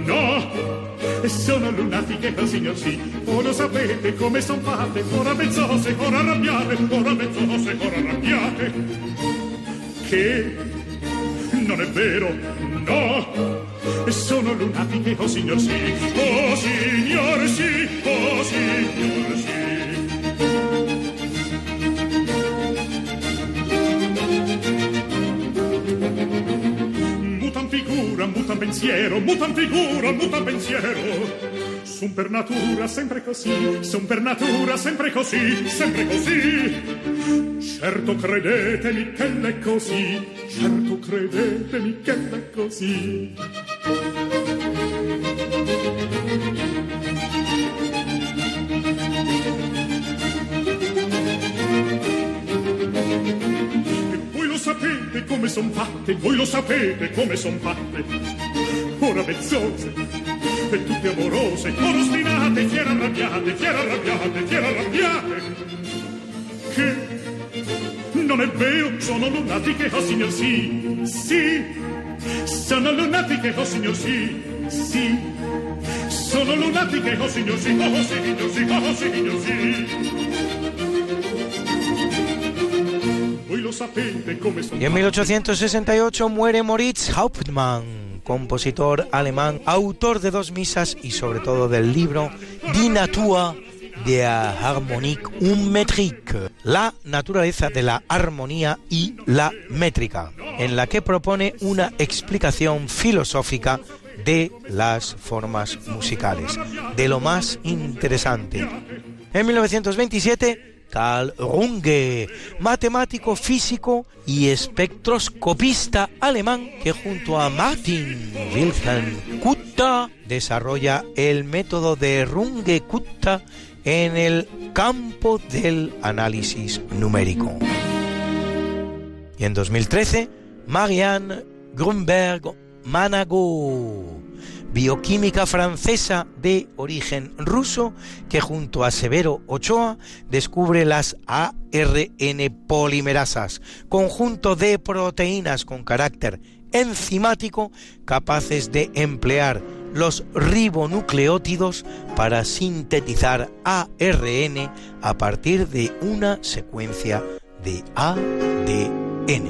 no, sono lunatiche, oh signor sì, o lo sapete come son fatte, ora vezzose, ora arrabbiate, ora vezzose, ora arrabbiate, che? Non è vero, no, sono lunatiche, oh signor sì, oh signor sì, oh signor sì. Figura, mutan pensiero, mutan figura, mutan pensiero. Son per natura sempre così, son per natura sempre così, sempre così. Certo credetemi che l'è così, certo credetemi che l'è così. Come son fatte, voi lo sapete come son fatte. Ora vezzose, e tutte amorose, ora ostinate, fiera arrabbiate, fiera arrabbiate, fiera arrabbiate. Che non è vero, sono lunatiche, oh signor sì, sì. Sono lunatiche, oh signor sì, sì. Sono lunatiche, oh signor sì, oh signor sì, oh signor sì. En 1868 muere Moritz Hauptmann, compositor alemán, autor de dos misas y sobre todo del libro Die Natur der Harmonik und la naturaleza de la armonía y la métrica, en la que propone una explicación filosófica de las formas musicales, de lo más interesante. En 1927 Carl Runge, matemático físico y espectroscopista alemán que junto a Martin Wilhelm Kutta desarrolla el método de Runge-Kutta en el campo del análisis numérico. Y en 2013, Marianne Grunberg Manago, bioquímica francesa de origen ruso que junto a Severo Ochoa descubre las ARN polimerasas, conjunto de proteínas con carácter enzimático capaces de emplear los ribonucleótidos para sintetizar ARN a partir de una secuencia de ADN.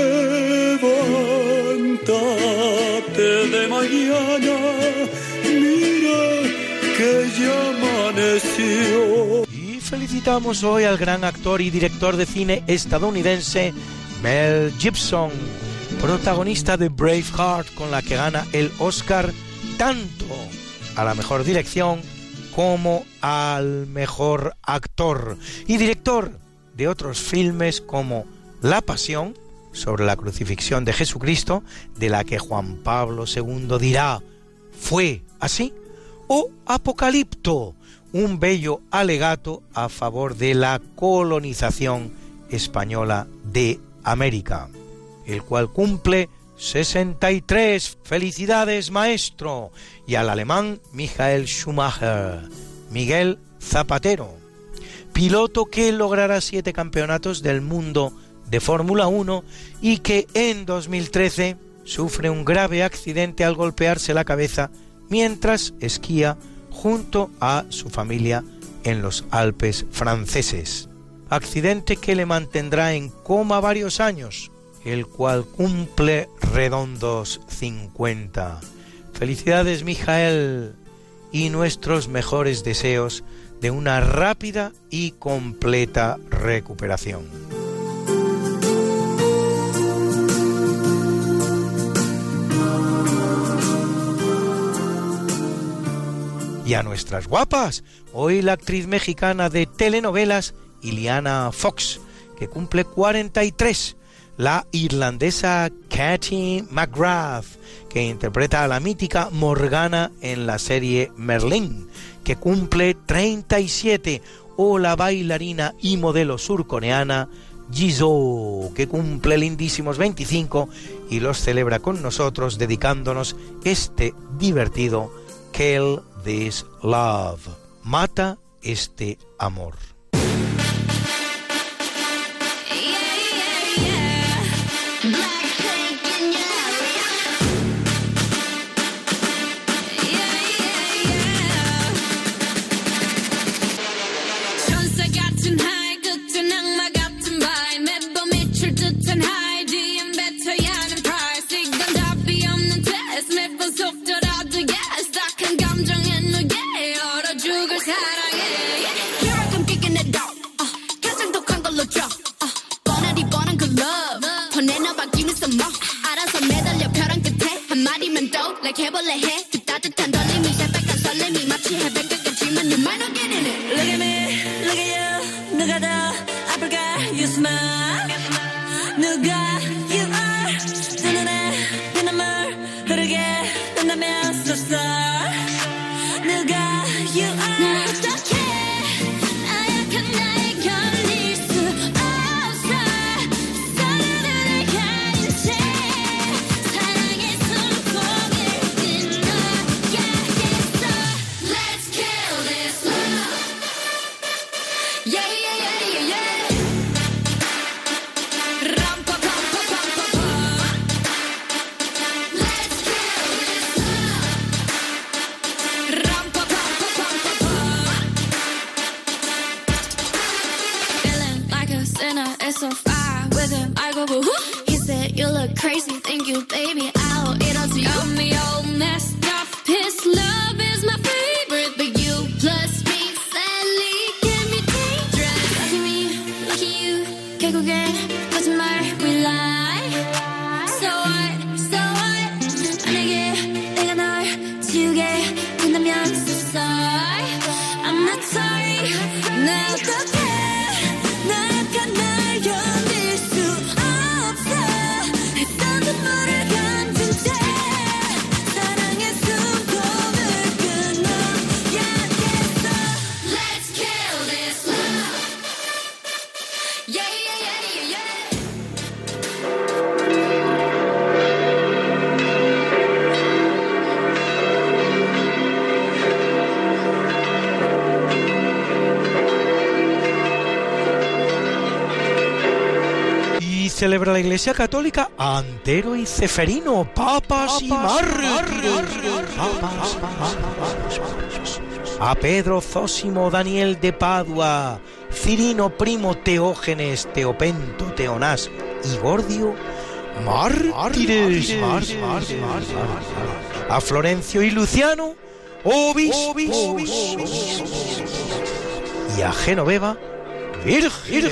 Felicitamos hoy al gran actor y director de cine estadounidense Mel Gibson, protagonista de Braveheart con la que gana el Oscar tanto a la mejor dirección como al mejor actor y director de otros filmes como La Pasión sobre la crucifixión de Jesucristo, de la que Juan Pablo II dirá, fue así, o Apocalipto, un bello alegato a favor de la colonización española de América, el cual cumple 63 felicidades maestro. Y al alemán Michael Schumacher, Miguel Zapatero, piloto que logrará siete campeonatos del mundo de Fórmula 1 y que en 2013 sufre un grave accidente al golpearse la cabeza mientras esquía junto a su familia en los Alpes franceses. Accidente que le mantendrá en coma varios años, el cual cumple redondos 50. Felicidades, Mijael, y nuestros mejores deseos de una rápida y completa recuperación. Y a nuestras guapas, hoy la actriz mexicana de telenovelas Iliana Fox, que cumple 43, la irlandesa Katie McGrath, que interpreta a la mítica Morgana en la serie Merlin, que cumple 37, o la bailarina y modelo surcoreana Jisoo, que cumple lindísimos 25 y los celebra con nosotros dedicándonos este divertido Kill This Love. Mata este amor. 해볼래 해그 따뜻한 떨림이 새빨간 설렘이 마치 해변 Iglesia Católica a Antero y Ceferino, papas y mártires. A Pedro Zósimo Daniel de Padua, Cirino Primo Teógenes, Teopento, Teonás y Gordio, mártires. A Florencio y Luciano, obispos. Y a Genoveva, virgen.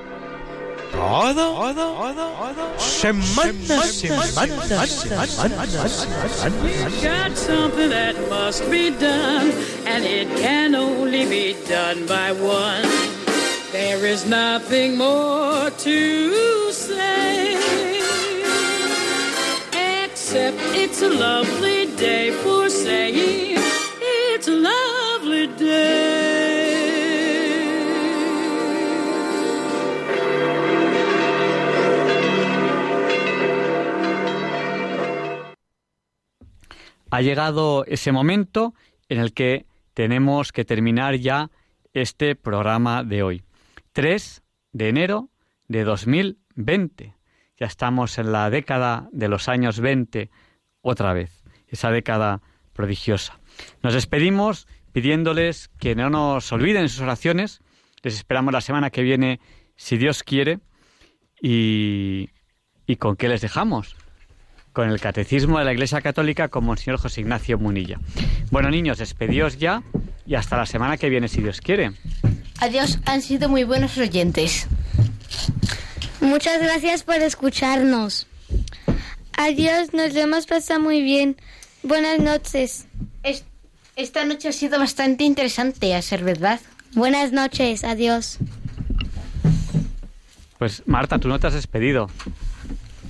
We've got something that must be done, and it can only be done by one. There is nothing more to say, except it's a lovely day for saying it's a lovely day. Ha llegado ese momento en el que tenemos que terminar ya este programa de hoy. 3 de enero de 2020. Ya estamos en la década de los años 20 otra vez, esa década prodigiosa. Nos despedimos pidiéndoles que no nos olviden sus oraciones. Les esperamos la semana que viene, si Dios quiere. ¿Y, y con qué les dejamos? Con el Catecismo de la Iglesia Católica con Monseñor José Ignacio Munilla. Bueno, niños, despedíos ya y hasta la semana que viene, si Dios quiere. Adiós, han sido muy buenos oyentes. Muchas gracias por escucharnos. Adiós, nos lo hemos pasado muy bien. Buenas noches. Es- esta noche ha sido bastante interesante, a ser verdad. Buenas noches, adiós. Pues Marta, tú no te has despedido.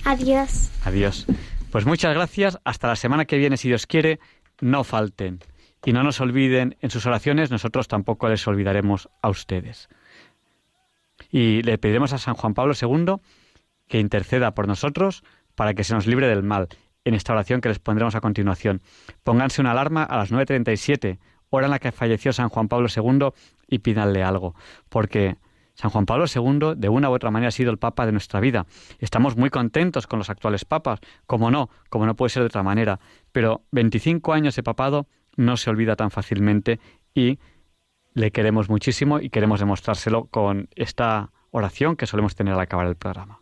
Adiós. Adiós. Pues muchas gracias. Hasta la semana que viene, si Dios quiere, no falten. Y no nos olviden en sus oraciones, nosotros tampoco les olvidaremos a ustedes. Y le pediremos a San Juan Pablo II que interceda por nosotros para que se nos libre del mal en esta oración que les pondremos a continuación. Pónganse una alarma a las 9.37, hora en la que falleció San Juan Pablo II, y pídanle algo, porque San Juan Pablo II, de una u otra manera, ha sido el Papa de nuestra vida. Estamos muy contentos con los actuales papas, como no, como no puede ser de otra manera, pero 25 años de papado no se olvida tan fácilmente y le queremos muchísimo y queremos demostrárselo con esta oración que solemos tener al acabar el programa.